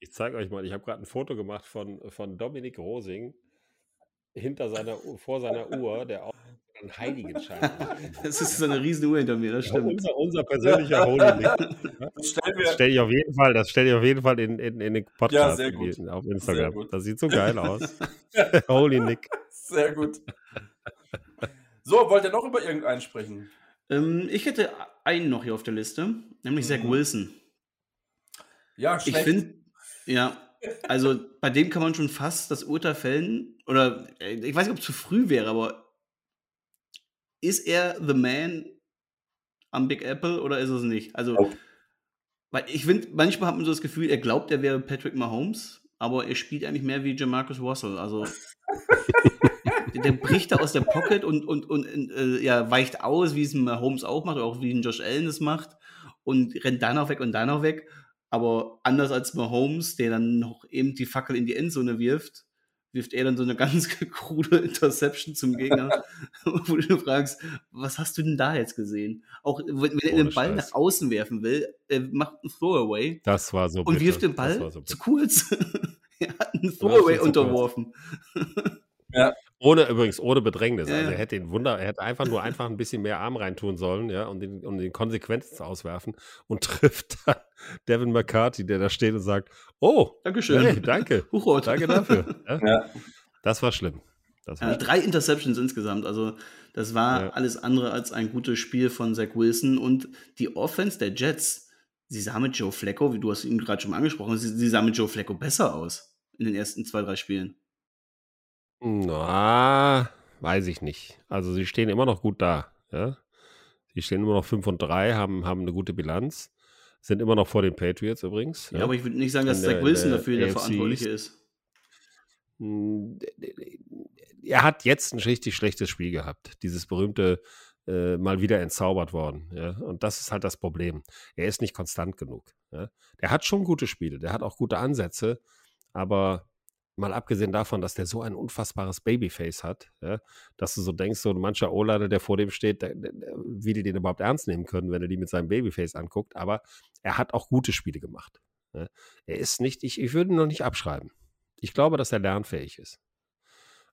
Ich zeige euch mal, ich habe gerade ein Foto gemacht von, von Dominik Rosing hinter seiner, vor seiner Uhr, der auch einen Heiligenschein. *laughs* Das ist so eine riesen Uhr hinter mir, das stimmt. unser, unser persönlicher Holy Nick. Das stelle ich auf jeden Fall, das stelle ich auf jeden Fall in, in, in den Podcast sehr in auf Sehr Instagram. gut. Das sieht so geil aus. *laughs* Holy Nick. sehr gut. So, wollt ihr noch über irgendeinen sprechen? Ähm, ich hätte einen noch hier auf der Liste, nämlich Zach Mhm. Wilson. Ja, Ich schlecht. finde, ja, also bei dem kann man schon fast das Urteil fällen, oder äh, ich weiß nicht, ob es zu früh wäre, aber ist er the man am Big Apple oder ist es nicht? Also, Nope. weil ich finde, manchmal hat man so das Gefühl, er glaubt, er wäre Patrick Mahomes, aber er spielt eigentlich mehr wie Jamarcus Russell. Also, der, der bricht da aus der Pocket und, und, und äh, ja, weicht aus, wie es ein Mahomes auch macht, oder auch wie ein Josh Allen es macht, und rennt da noch weg und da noch weg. Aber anders als Mahomes, der dann noch eben die Fackel in die Endzone wirft, wirft er dann so eine ganz *laughs* krude Interception zum Gegner, *laughs* wo du fragst, was hast du denn da jetzt gesehen? Auch wenn, wenn er den Ball Scheiß. nach außen werfen will, er macht einen Throwaway Das war so und bitter. wirft den Ball so zu kurz. *laughs* er hat einen Throwaway kurz. unterworfen. Ohne übrigens ohne Bedrängnis. Ja, Also er hätte den Wunder, er hätte einfach nur einfach ein bisschen mehr Arm reintun sollen, ja, und den, und den Konsequenzen auswerfen und *laughs* trifft dann Devin McCarthy, der da steht und sagt, oh, Dankeschön. hey, danke, *laughs* Huchrot. danke dafür. *laughs* Ja, Ja. Das war schlimm. Das war Ja, schlimm. drei Interceptions insgesamt. Also, das war Ja. alles andere als ein gutes Spiel von Zach Wilson. Und die Offense der Jets, sie sah mit Joe Flacco, wie du hast ihn gerade schon mal angesprochen, sie, sie sah mit Joe Flacco besser aus in den ersten zwei, drei Spielen. Na, weiß ich nicht. Also sie stehen immer noch gut da. Ja? Sie stehen immer noch 5 und 3, haben, haben eine gute Bilanz, sind immer noch vor den Patriots übrigens. Ja, aber ich würde nicht sagen, dass der- Zach Wilson der dafür der AFC Verantwortliche ist. Mm, Er hat jetzt ein richtig schlechtes Spiel gehabt. Dieses berühmte äh, mal wieder entzaubert worden. Ja? Und das ist halt das Problem. Er ist nicht konstant genug. Ja? Der hat schon gute Spiele, der hat auch gute Ansätze, aber mal abgesehen davon, dass der so ein unfassbares Babyface hat, ja? dass du so denkst, so ein mancher O-Liner, der vor dem steht, der, der, wie die den überhaupt ernst nehmen können, wenn er die mit seinem Babyface anguckt. Aber er hat auch gute Spiele gemacht. Ja? Er ist nicht, ich, ich würde ihn noch nicht abschreiben. Ich glaube, dass er lernfähig ist.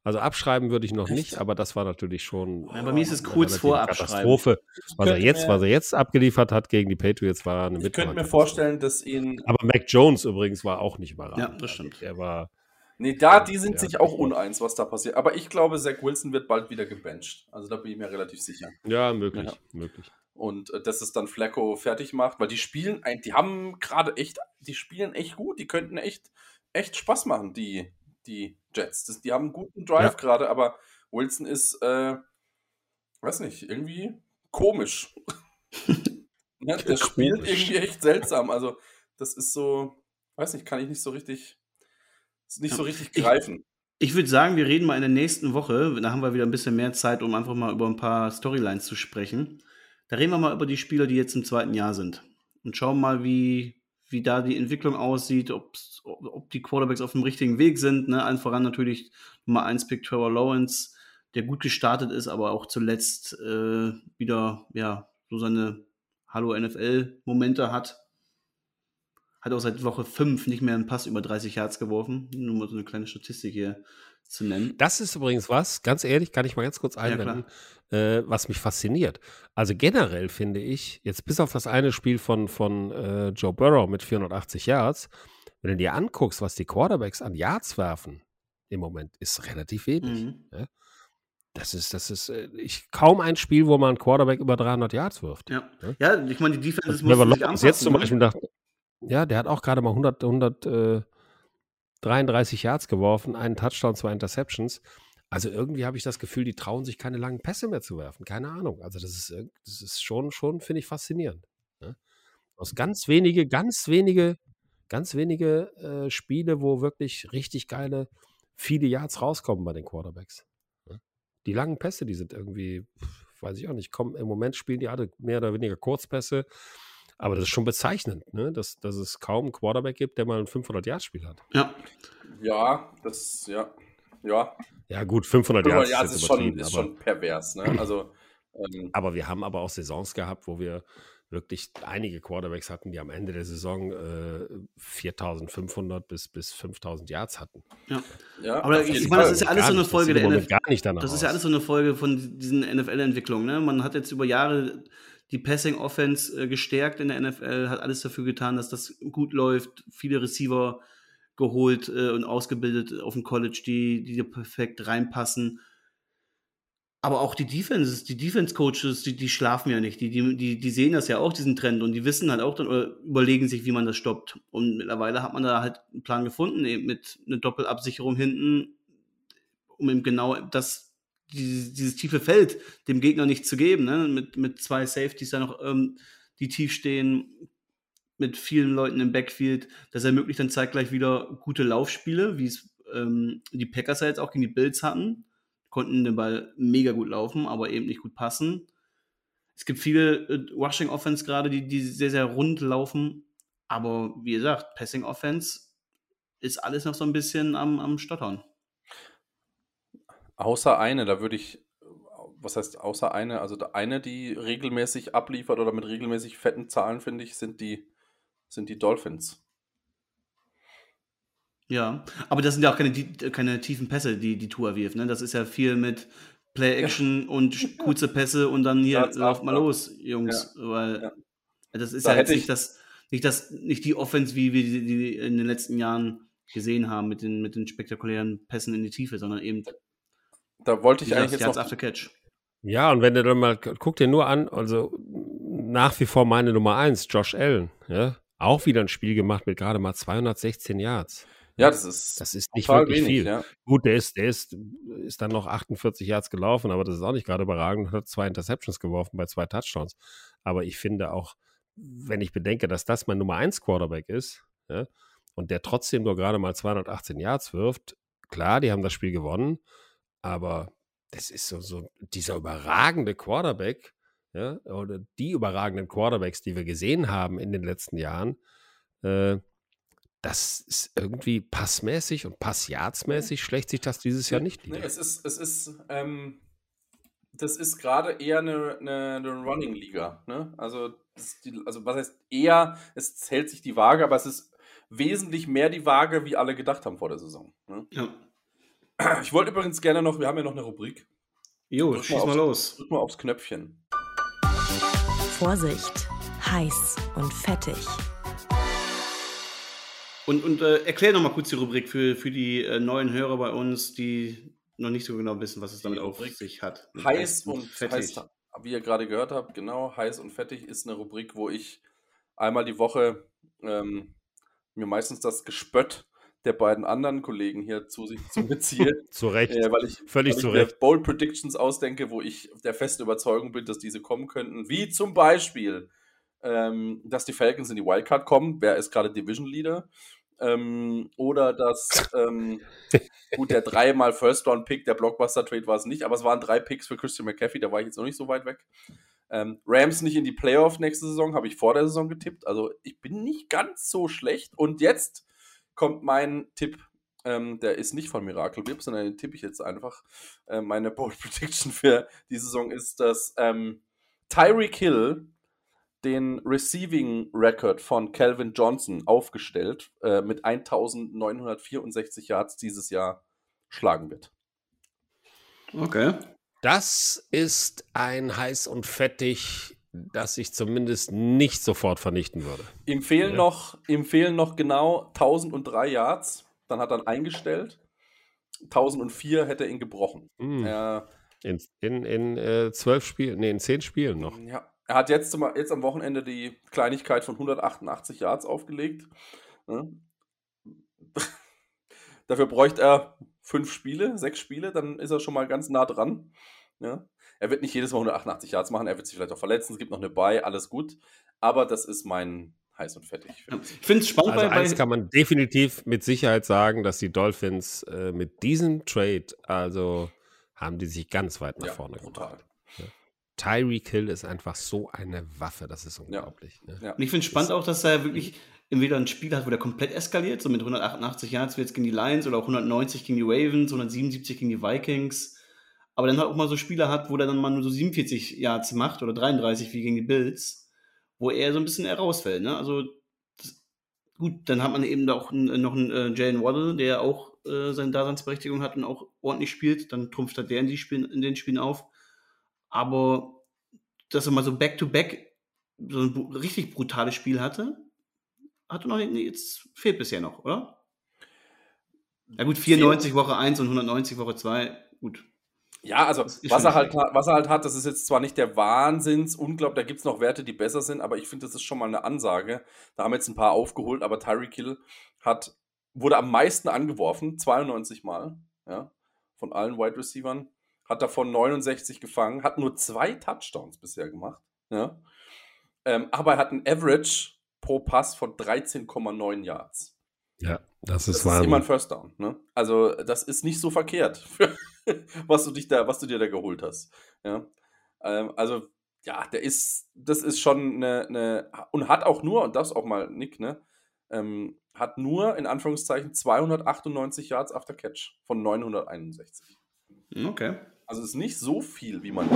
Also abschreiben würde ich noch Echt? nicht, aber das war natürlich schon. Ja, bei mir ist es eine kurz vor Abschreiben. Katastrophe. Was er jetzt, was er jetzt abgeliefert hat gegen die Patriots, war eine Ich könnte mir vorstellen, dass ihn. Aber Mac Jones übrigens war auch nicht überragend. Ja, das stimmt. Der war. Nee, da, die sind Ja, sich auch uneins, was da passiert. Aber ich glaube, Zach Wilson wird bald wieder gebencht. Also da bin ich mir relativ sicher. Ja, möglich, Ja. möglich. Und äh, dass es dann Flacco fertig macht, weil die spielen, ein- die haben gerade echt, die spielen echt gut, die könnten echt, echt Spaß machen, die, die Jets. Das, die haben einen guten Drive Ja. gerade, aber Wilson ist, äh, weiß nicht, irgendwie komisch. ja, *laughs* der spielt Komisch. irgendwie echt seltsam. Also, das ist so, weiß nicht, kann ich nicht so richtig, ist nicht so richtig Ich- greifen. Ich würde sagen, wir reden mal in der nächsten Woche. Da haben wir wieder ein bisschen mehr Zeit, um einfach mal über ein paar Storylines zu sprechen. Da reden wir mal über die Spieler, die jetzt im zweiten Jahr sind. Und schauen mal, wie, wie da die Entwicklung aussieht, ob, ob die Quarterbacks auf dem richtigen Weg sind. Ne? Allen voran natürlich Nummer 1 Pick Trevor Lawrence, der gut gestartet ist, aber auch zuletzt äh, wieder ja, so seine Hallo NFL-Momente hat. Hat auch seit Woche 5 nicht mehr einen Pass über 30 Yards geworfen. Nur mal so eine kleine Statistik hier zu nennen. Das ist übrigens was, ganz ehrlich, kann ich mal ganz kurz einwenden, äh, was mich fasziniert. Also generell finde ich, jetzt bis auf das eine Spiel von, von äh, Joe Burrow mit 480 Yards, wenn du dir anguckst, was die Quarterbacks an Yards werfen im Moment, ist relativ wenig. Mhm. Das ist, das ist äh, ich, kaum ein Spiel, wo man ein Quarterback über 300 Yards wirft. Ja. Ja. ja, ich meine, die Defense muss sich anpassen. jetzt zum ne? Beispiel dachte, ja, der hat auch gerade mal 100, 100 äh, 33 Yards geworfen, einen Touchdown, zwei Interceptions. Also irgendwie habe ich das Gefühl, die trauen sich keine langen Pässe mehr zu werfen. Keine Ahnung. Also das ist, das ist schon, schon finde ich faszinierend. Ne? Aus ganz wenige, ganz wenige, ganz wenige äh, Spiele, wo wirklich richtig geile, viele Yards rauskommen bei den Quarterbacks. Ne? Die langen Pässe, die sind irgendwie, pf, weiß ich auch nicht, kommen, im Moment spielen die alle mehr oder weniger Kurzpässe. Aber das ist schon bezeichnend, ne? dass, dass es kaum einen Quarterback gibt, der mal ein 500-Yard-Spiel hat. Ja, Ja, das, ja, ja. Ja, gut, 500 Aber Yards ja, ist ist schon, ist aber, schon pervers, ne? Also, ähm, aber wir haben aber auch Saisons gehabt, wo wir wirklich einige Quarterbacks hatten, die am Ende der Saison äh, 4500 bis, bis 5000 Yards hatten. ja. ja, Aber ich meine, das ist ja alles so eine Folge der NFL. gar nicht danach Das ist ja alles so eine Folge von diesen NFL-Entwicklungen. Ne? Man hat jetzt über Jahre die Passing-Offense äh, gestärkt in der NFL, hat alles dafür getan, dass das gut läuft. Viele Receiver geholt äh, und ausgebildet auf dem College, die, die perfekt reinpassen. Aber auch die Defenses, die Defense-Coaches, die, die schlafen ja nicht. Die, die, die, die sehen das ja auch, diesen Trend, und die wissen halt auch dann, oder überlegen sich, wie man das stoppt. Und mittlerweile hat man da halt einen Plan gefunden, eben mit einer Doppelabsicherung hinten, um eben genau das, dieses, dieses tiefe Feld dem Gegner nicht zu geben, ne? mit, mit zwei Safeties da noch, ähm, die tief stehen, mit vielen Leuten im Backfield. Das ermöglicht dann zeitgleich wieder gute Laufspiele, wie es ähm, die Packers ja jetzt auch gegen die Bills hatten. Konnten den Ball mega gut laufen, aber eben nicht gut passen. Es gibt viele äh, Rushing Offense gerade, die, die sehr, sehr rund laufen. Aber wie gesagt, Passing Offense ist alles noch so ein bisschen am, am Stottern. Außer eine, da würde ich, was heißt außer eine? Also eine, die regelmäßig abliefert oder mit regelmäßig fetten Zahlen, finde ich, sind die, sind die Dolphins. Ja, aber das sind ja auch keine, keine tiefen Pässe, die die Tour wirft. Ne? Das ist ja viel mit Play-Action ja. und *laughs* kurze Pässe und dann hier lauft mal los, Jungs. Ja. Weil ja. das ist da ja jetzt nicht das, nicht das, nicht die Offense, wie wir die, die in den letzten Jahren gesehen haben mit den, mit den spektakulären Pässen in die Tiefe, sondern eben. Da wollte ich eigentlich jetzt noch after Catch. Ja, und wenn du dann mal, guck dir nur an, also nach wie vor meine Nummer eins, Josh Allen, ja, auch wieder ein Spiel gemacht mit gerade mal 216 Yards. Ja, das ist, das ist nicht wirklich wenig, viel. Ja. Gut, der ist, der ist, ist dann noch 48 Yards gelaufen, aber das ist auch nicht gerade überragend. Hat zwei Interceptions geworfen bei zwei Touchdowns. Aber ich finde auch, wenn ich bedenke, dass das mein Nummer 1 Quarterback ist, ja, und der trotzdem nur gerade mal 218 Yards wirft, klar, die haben das Spiel gewonnen, aber das ist so, so dieser überragende Quarterback, ja, oder die überragenden Quarterbacks, die wir gesehen haben in den letzten Jahren, äh, das ist irgendwie passmäßig und passjahrtsmäßig schlägt sich das dieses Jahr nicht nieder. Nee, es ist, es ist, ähm, das ist gerade eher eine, eine, eine Running-Liga. Ne? Also, die, also, was heißt eher, es hält sich die Waage, aber es ist wesentlich mehr die Waage, wie alle gedacht haben vor der Saison. Ne? Ja. Ich wollte übrigens gerne noch, wir haben ja noch eine Rubrik. Jo, drück schieß mal, mal los. Drück mal aufs Knöpfchen. Vorsicht, heiß und fettig. Und, und äh, erklär noch mal kurz die Rubrik für, für die äh, neuen Hörer bei uns, die noch nicht so genau wissen, was es damit auf sich hat. Heiß und fettig. Heiß, wie ihr gerade gehört habt, genau, heiß und fettig ist eine Rubrik, wo ich einmal die Woche ähm, mir meistens das Gespött der beiden anderen Kollegen hier zu sich zu beziehe. *laughs* zu Recht. Äh, weil ich, Völlig weil zu Recht. Bold Predictions ausdenke, wo ich der festen Überzeugung bin, dass diese kommen könnten. Wie zum Beispiel, ähm, dass die Falcons in die Wildcard kommen. Wer ist gerade Division Leader? Ähm, oder dass, ähm, *laughs* gut, der dreimal First-Round-Pick, der Blockbuster-Trade war es nicht, aber es waren drei Picks für Christian McCaffrey, da war ich jetzt noch nicht so weit weg. Ähm, Rams nicht in die Playoff nächste Saison, habe ich vor der Saison getippt. Also ich bin nicht ganz so schlecht. Und jetzt kommt mein Tipp, ähm, der ist nicht von Miracle Whip, sondern den tippe ich jetzt einfach. Äh, meine Bold *laughs* Prediction für die Saison ist, dass ähm, Tyreek Hill den Receiving Record von Calvin Johnson aufgestellt äh, mit 1964 Yards dieses Jahr schlagen wird. Okay. Das ist ein heiß und fettig, das ich zumindest nicht sofort vernichten würde. Ihm fehlen, ja. noch, ihm fehlen noch genau 1003 Yards. Dann hat er eingestellt. 1004 hätte er ihn gebrochen. Mm. Er, in in, in äh, zwölf Spielen, nee, in zehn Spielen noch. Ja, er hat jetzt, zum, jetzt am Wochenende die Kleinigkeit von 188 Yards aufgelegt. Ja. *laughs* Dafür bräuchte er fünf Spiele, sechs Spiele, dann ist er schon mal ganz nah dran. Ja. Er wird nicht jedes Mal 188 Yards machen, er wird sich vielleicht auch verletzen, es gibt noch eine Bye, alles gut. Aber das ist mein heiß und fettig. Ich finde es spannend. Also bei, eins kann man definitiv mit Sicherheit sagen, dass die Dolphins äh, mit diesem Trade, also haben die sich ganz weit nach ja, vorne gebracht. Tyreek Hill ist einfach so eine Waffe, das ist unglaublich. Ja. Ne? Ja. Und ich finde es spannend auch, dass er wirklich entweder ein Spiel hat, wo der komplett eskaliert, so mit 188 Yards jetzt gegen die Lions oder auch 190 gegen die Ravens, 177 gegen die Vikings. Aber dann halt auch mal so Spiele hat, wo der dann mal nur so 47 Yards macht oder 33 wie gegen die Bills, wo er so ein bisschen herausfällt. Ne? Also das, gut, dann hat man eben auch noch einen äh, Jalen Waddle, der auch äh, seine Daseinsberechtigung hat und auch ordentlich spielt. Dann trumpft er der in, die Spielen, in den Spielen auf. Aber dass er mal so back-to-back -back so ein richtig brutales Spiel hatte, hatte noch jetzt fehlt bisher noch, oder? Ja gut, 94 Woche 1 und 190 Woche 2, gut. Ja, also was er, halt, was er halt hat, das ist jetzt zwar nicht der Wahnsinns, unglaublich, da gibt es noch Werte, die besser sind, aber ich finde, das ist schon mal eine Ansage. Da haben jetzt ein paar aufgeholt, aber Tyreek Hill hat, wurde am meisten angeworfen, 92 Mal, ja, von allen Wide Receivers hat davon 69 gefangen, hat nur zwei Touchdowns bisher gemacht. Ja? Ähm, aber er hat ein Average pro Pass von 13,9 Yards. Ja, das ist, das ist immer ein First Down. Ne? Also das ist nicht so verkehrt, *laughs* was du dich da, was du dir da geholt hast. Ja? Ähm, also ja, der ist, das ist schon eine, eine, und hat auch nur, und das auch mal Nick, ne, ähm, hat nur in Anführungszeichen 298 Yards after Catch von 961. Okay. Also es ist nicht so viel, wie man.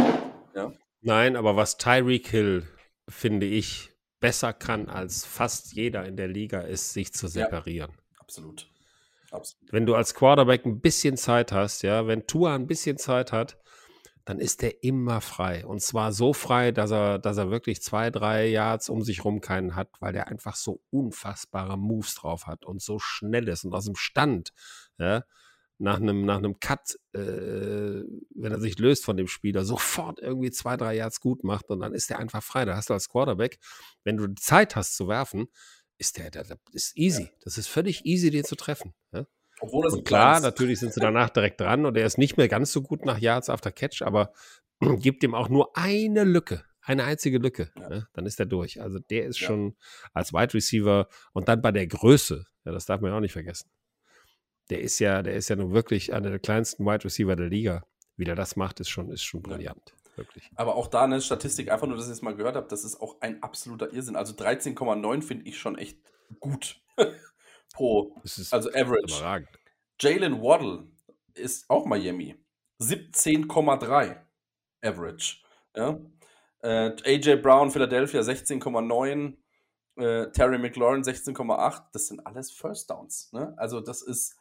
Ja. Nein, aber was Tyreek Hill, finde ich, besser kann als fast jeder in der Liga, ist, sich zu separieren. Absolut. Absolut. Wenn du als Quarterback ein bisschen Zeit hast, ja, wenn Tua ein bisschen Zeit hat, dann ist er immer frei. Und zwar so frei, dass er, dass er wirklich zwei, drei Yards um sich rum keinen hat, weil der einfach so unfassbare Moves drauf hat und so schnell ist und aus dem Stand, ja, nach einem, nach einem Cut, äh, wenn er sich löst von dem Spieler, sofort irgendwie zwei, drei Yards gut macht und dann ist er einfach frei. Da hast du als Quarterback, wenn du Zeit hast zu werfen, ist der, der, der ist easy. Ja. Das ist völlig easy, den zu treffen. Ja? Obwohl das Und klar, natürlich sind sie danach direkt dran und er ist nicht mehr ganz so gut nach Yards after Catch, aber *clears throat* gibt ihm auch nur eine Lücke, eine einzige Lücke. Ja. Ne? Dann ist er durch. Also der ist Ja. schon als Wide Receiver und dann bei der Größe, ja, das darf man ja auch nicht vergessen. Der ist ja, der ist ja nun wirklich einer der kleinsten Wide Receiver der Liga. Wie der das macht, ist schon, ist schon Ja. brillant. Wirklich. Aber auch da eine Statistik, einfach nur, dass ich es mal gehört habe, das ist auch ein absoluter Irrsinn. Also 13,9 finde ich schon echt gut *laughs* pro, Das ist also Average. überragend. Jalen Waddle ist auch Miami. 17,3 Average. Ja? Äh, AJ Brown, Philadelphia 16,9. Äh, Terry McLaurin 16,8. Das sind alles First Downs. Ne? Also, das ist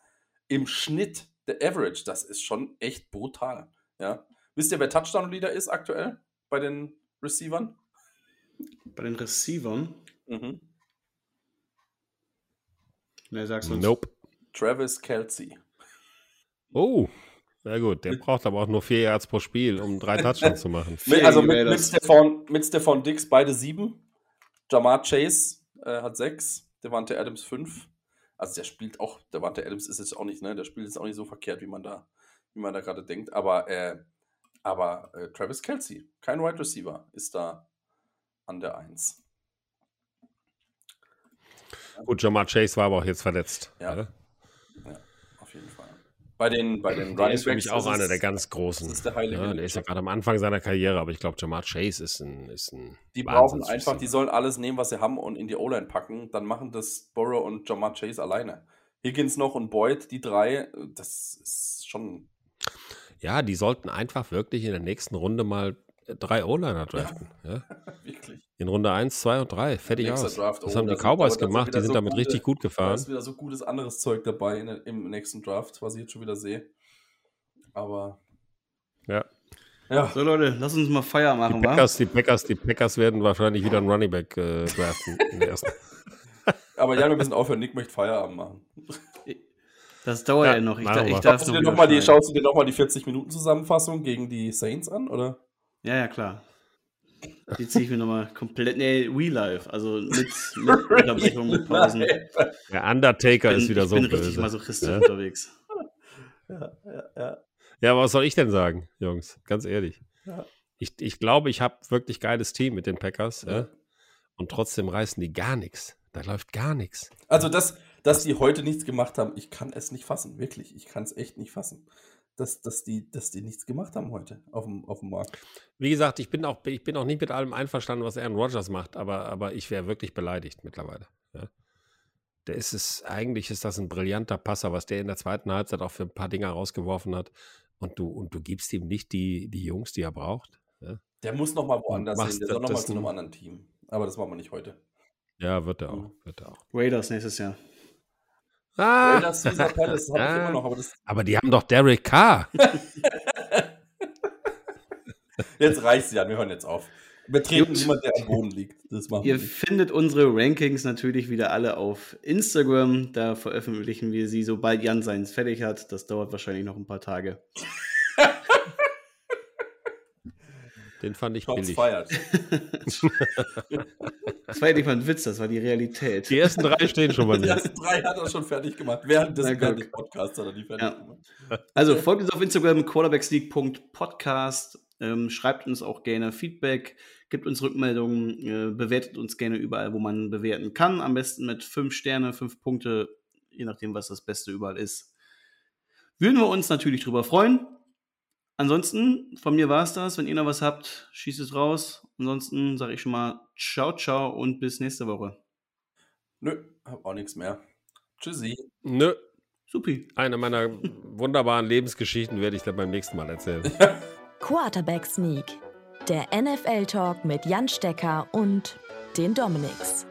im Schnitt der Average. Das ist schon echt brutal. Ja? Wisst ihr, wer Touchdown-Leader ist aktuell bei den Receivern? Bei den Receivern. Mhm. Ne, sag's uns. Nope. Travis Kelsey. Oh, na gut, der braucht aber auch nur vier Yards pro Spiel, um drei Touchdowns zu machen. *laughs* Also mit, mit. Stefan, mit Stefan Dix beide sieben. Jamar Chase äh, hat sechs. Devante Adams fünf. Also der spielt auch, Devante Adams ist jetzt auch nicht, ne? Der spielt jetzt auch nicht so verkehrt, wie man da, wie man da gerade denkt. Aber, äh, aber äh, Travis Kelsey, kein Wide Receiver, ist da an der Eins. Gut, Jamar Chase war aber auch jetzt verletzt. Ja. Ja. Bei den, bei den Der ist für mich auch einer der ganz großen. das ist der heilige ja, der ist ja gerade am Anfang seiner Karriere, aber ich glaube, Jamar Chase ist ein. Ist ein Die brauchen einfach, die sollen alles nehmen, was sie haben und in die O-Line packen. Dann machen das Burrow und Jamar Chase alleine. Higgins noch und Boyd, die drei, das ist schon. Ja, die sollten einfach wirklich in der nächsten Runde mal drei O-Liner draften. Ja. *laughs* Wirklich. In Runde 1, 2 und 3. Fertig aus. Draft, das oh, haben da die Cowboys da sind gemacht, die sind so damit gute- richtig gut Da gefahren. ist wieder so gutes anderes Zeug dabei in, im nächsten Draft, was ich jetzt schon wieder sehe. Aber. Ja. Ja, So, Leute, lass uns mal Feier Die machen, wa? Packers, die, Packers, die Packers werden wahrscheinlich wieder einen Running Back äh, draften. in der ersten. *laughs* aber Jan, wir müssen aufhören. Nick möchte Feierabend machen. *laughs* Das dauert ja, Ja, noch. Ich, da, ich darf du, noch dir noch mal die, schaust du dir nochmal die 40-Minuten-Zusammenfassung gegen die Saints an, oder? Ja, ja, klar. Die ziehe ich mir nochmal komplett. Nee, We Live. Also mit, *laughs* mit Unterbrechung, mit Pausen. Der Undertaker Ich bin, ist wieder ich so bin richtig böse. masochistisch Ja? unterwegs. Ja, ja, ja. Ja, was soll ich denn sagen, Jungs? Ganz ehrlich. Ja. Ich, ich glaube, ich habe wirklich geiles Team mit den Packers. Ja. Ja. Und trotzdem reißen die gar nichts. Da läuft gar nichts. Also, dass, dass die heute nichts gemacht haben, ich kann es nicht fassen, wirklich. Ich kann es echt nicht fassen. Dass, dass, die, dass die nichts gemacht haben heute auf dem, auf dem Markt. Wie gesagt, ich bin auch, ich bin auch nicht mit allem einverstanden, was Aaron Rodgers macht, aber, aber ich wäre wirklich beleidigt mittlerweile. Ja. Der ist es, eigentlich ist das ein brillanter Passer, was der in der zweiten Halbzeit auch für ein paar Dinger rausgeworfen hat. Und du, und du gibst ihm nicht die, die Jungs, die er braucht. Ja, Der muss noch mal woanders hin. Der soll noch mal zu einem anderen Team. Aber das machen wir nicht heute. ja wird er auch. Mhm. Wird er auch. Raiders nächstes Jahr. Ah, Raiders, Caesar Palace, das habe ich Ah. immer noch. Aber das, aber die haben doch Derek Carr. *laughs* jetzt reicht's, Jan. Wir hören jetzt auf. Wir treten niemand, der am Boden liegt. Das machen Ihr findet unsere Rankings natürlich wieder alle auf Instagram. Da veröffentlichen wir sie, sobald Jan seins fertig hat. Das dauert wahrscheinlich noch ein paar Tage. Den fand ich Shots billig. feiert. *laughs* Das war ja nicht mal ein Witz, das war die Realität. Die ersten drei stehen schon bei *laughs* Die ersten drei hat er schon fertig gemacht. Während des, während des Podcasts hat er die fertig Ja. gemacht. Also folgt uns auf Instagram quarterbacksleague.podcast. Ähm, schreibt uns auch gerne Feedback, gibt uns Rückmeldungen, äh, bewertet uns gerne überall, wo man bewerten kann. Am besten mit fünf Sterne, fünf Punkte, je nachdem, was das Beste überall ist. Würden wir uns natürlich drüber freuen. Ansonsten, von mir war es das. Wenn ihr noch was habt, schießt es raus. Ansonsten sage ich schon mal ciao, ciao und bis nächste Woche. Nö, hab auch nichts mehr. Tschüssi. Nö. Supi. Eine meiner wunderbaren Lebensgeschichten werde ich dann beim nächsten Mal erzählen. *laughs* Quarterback Sneak, der NFL-Talk mit Jan Stecker und den Dominics.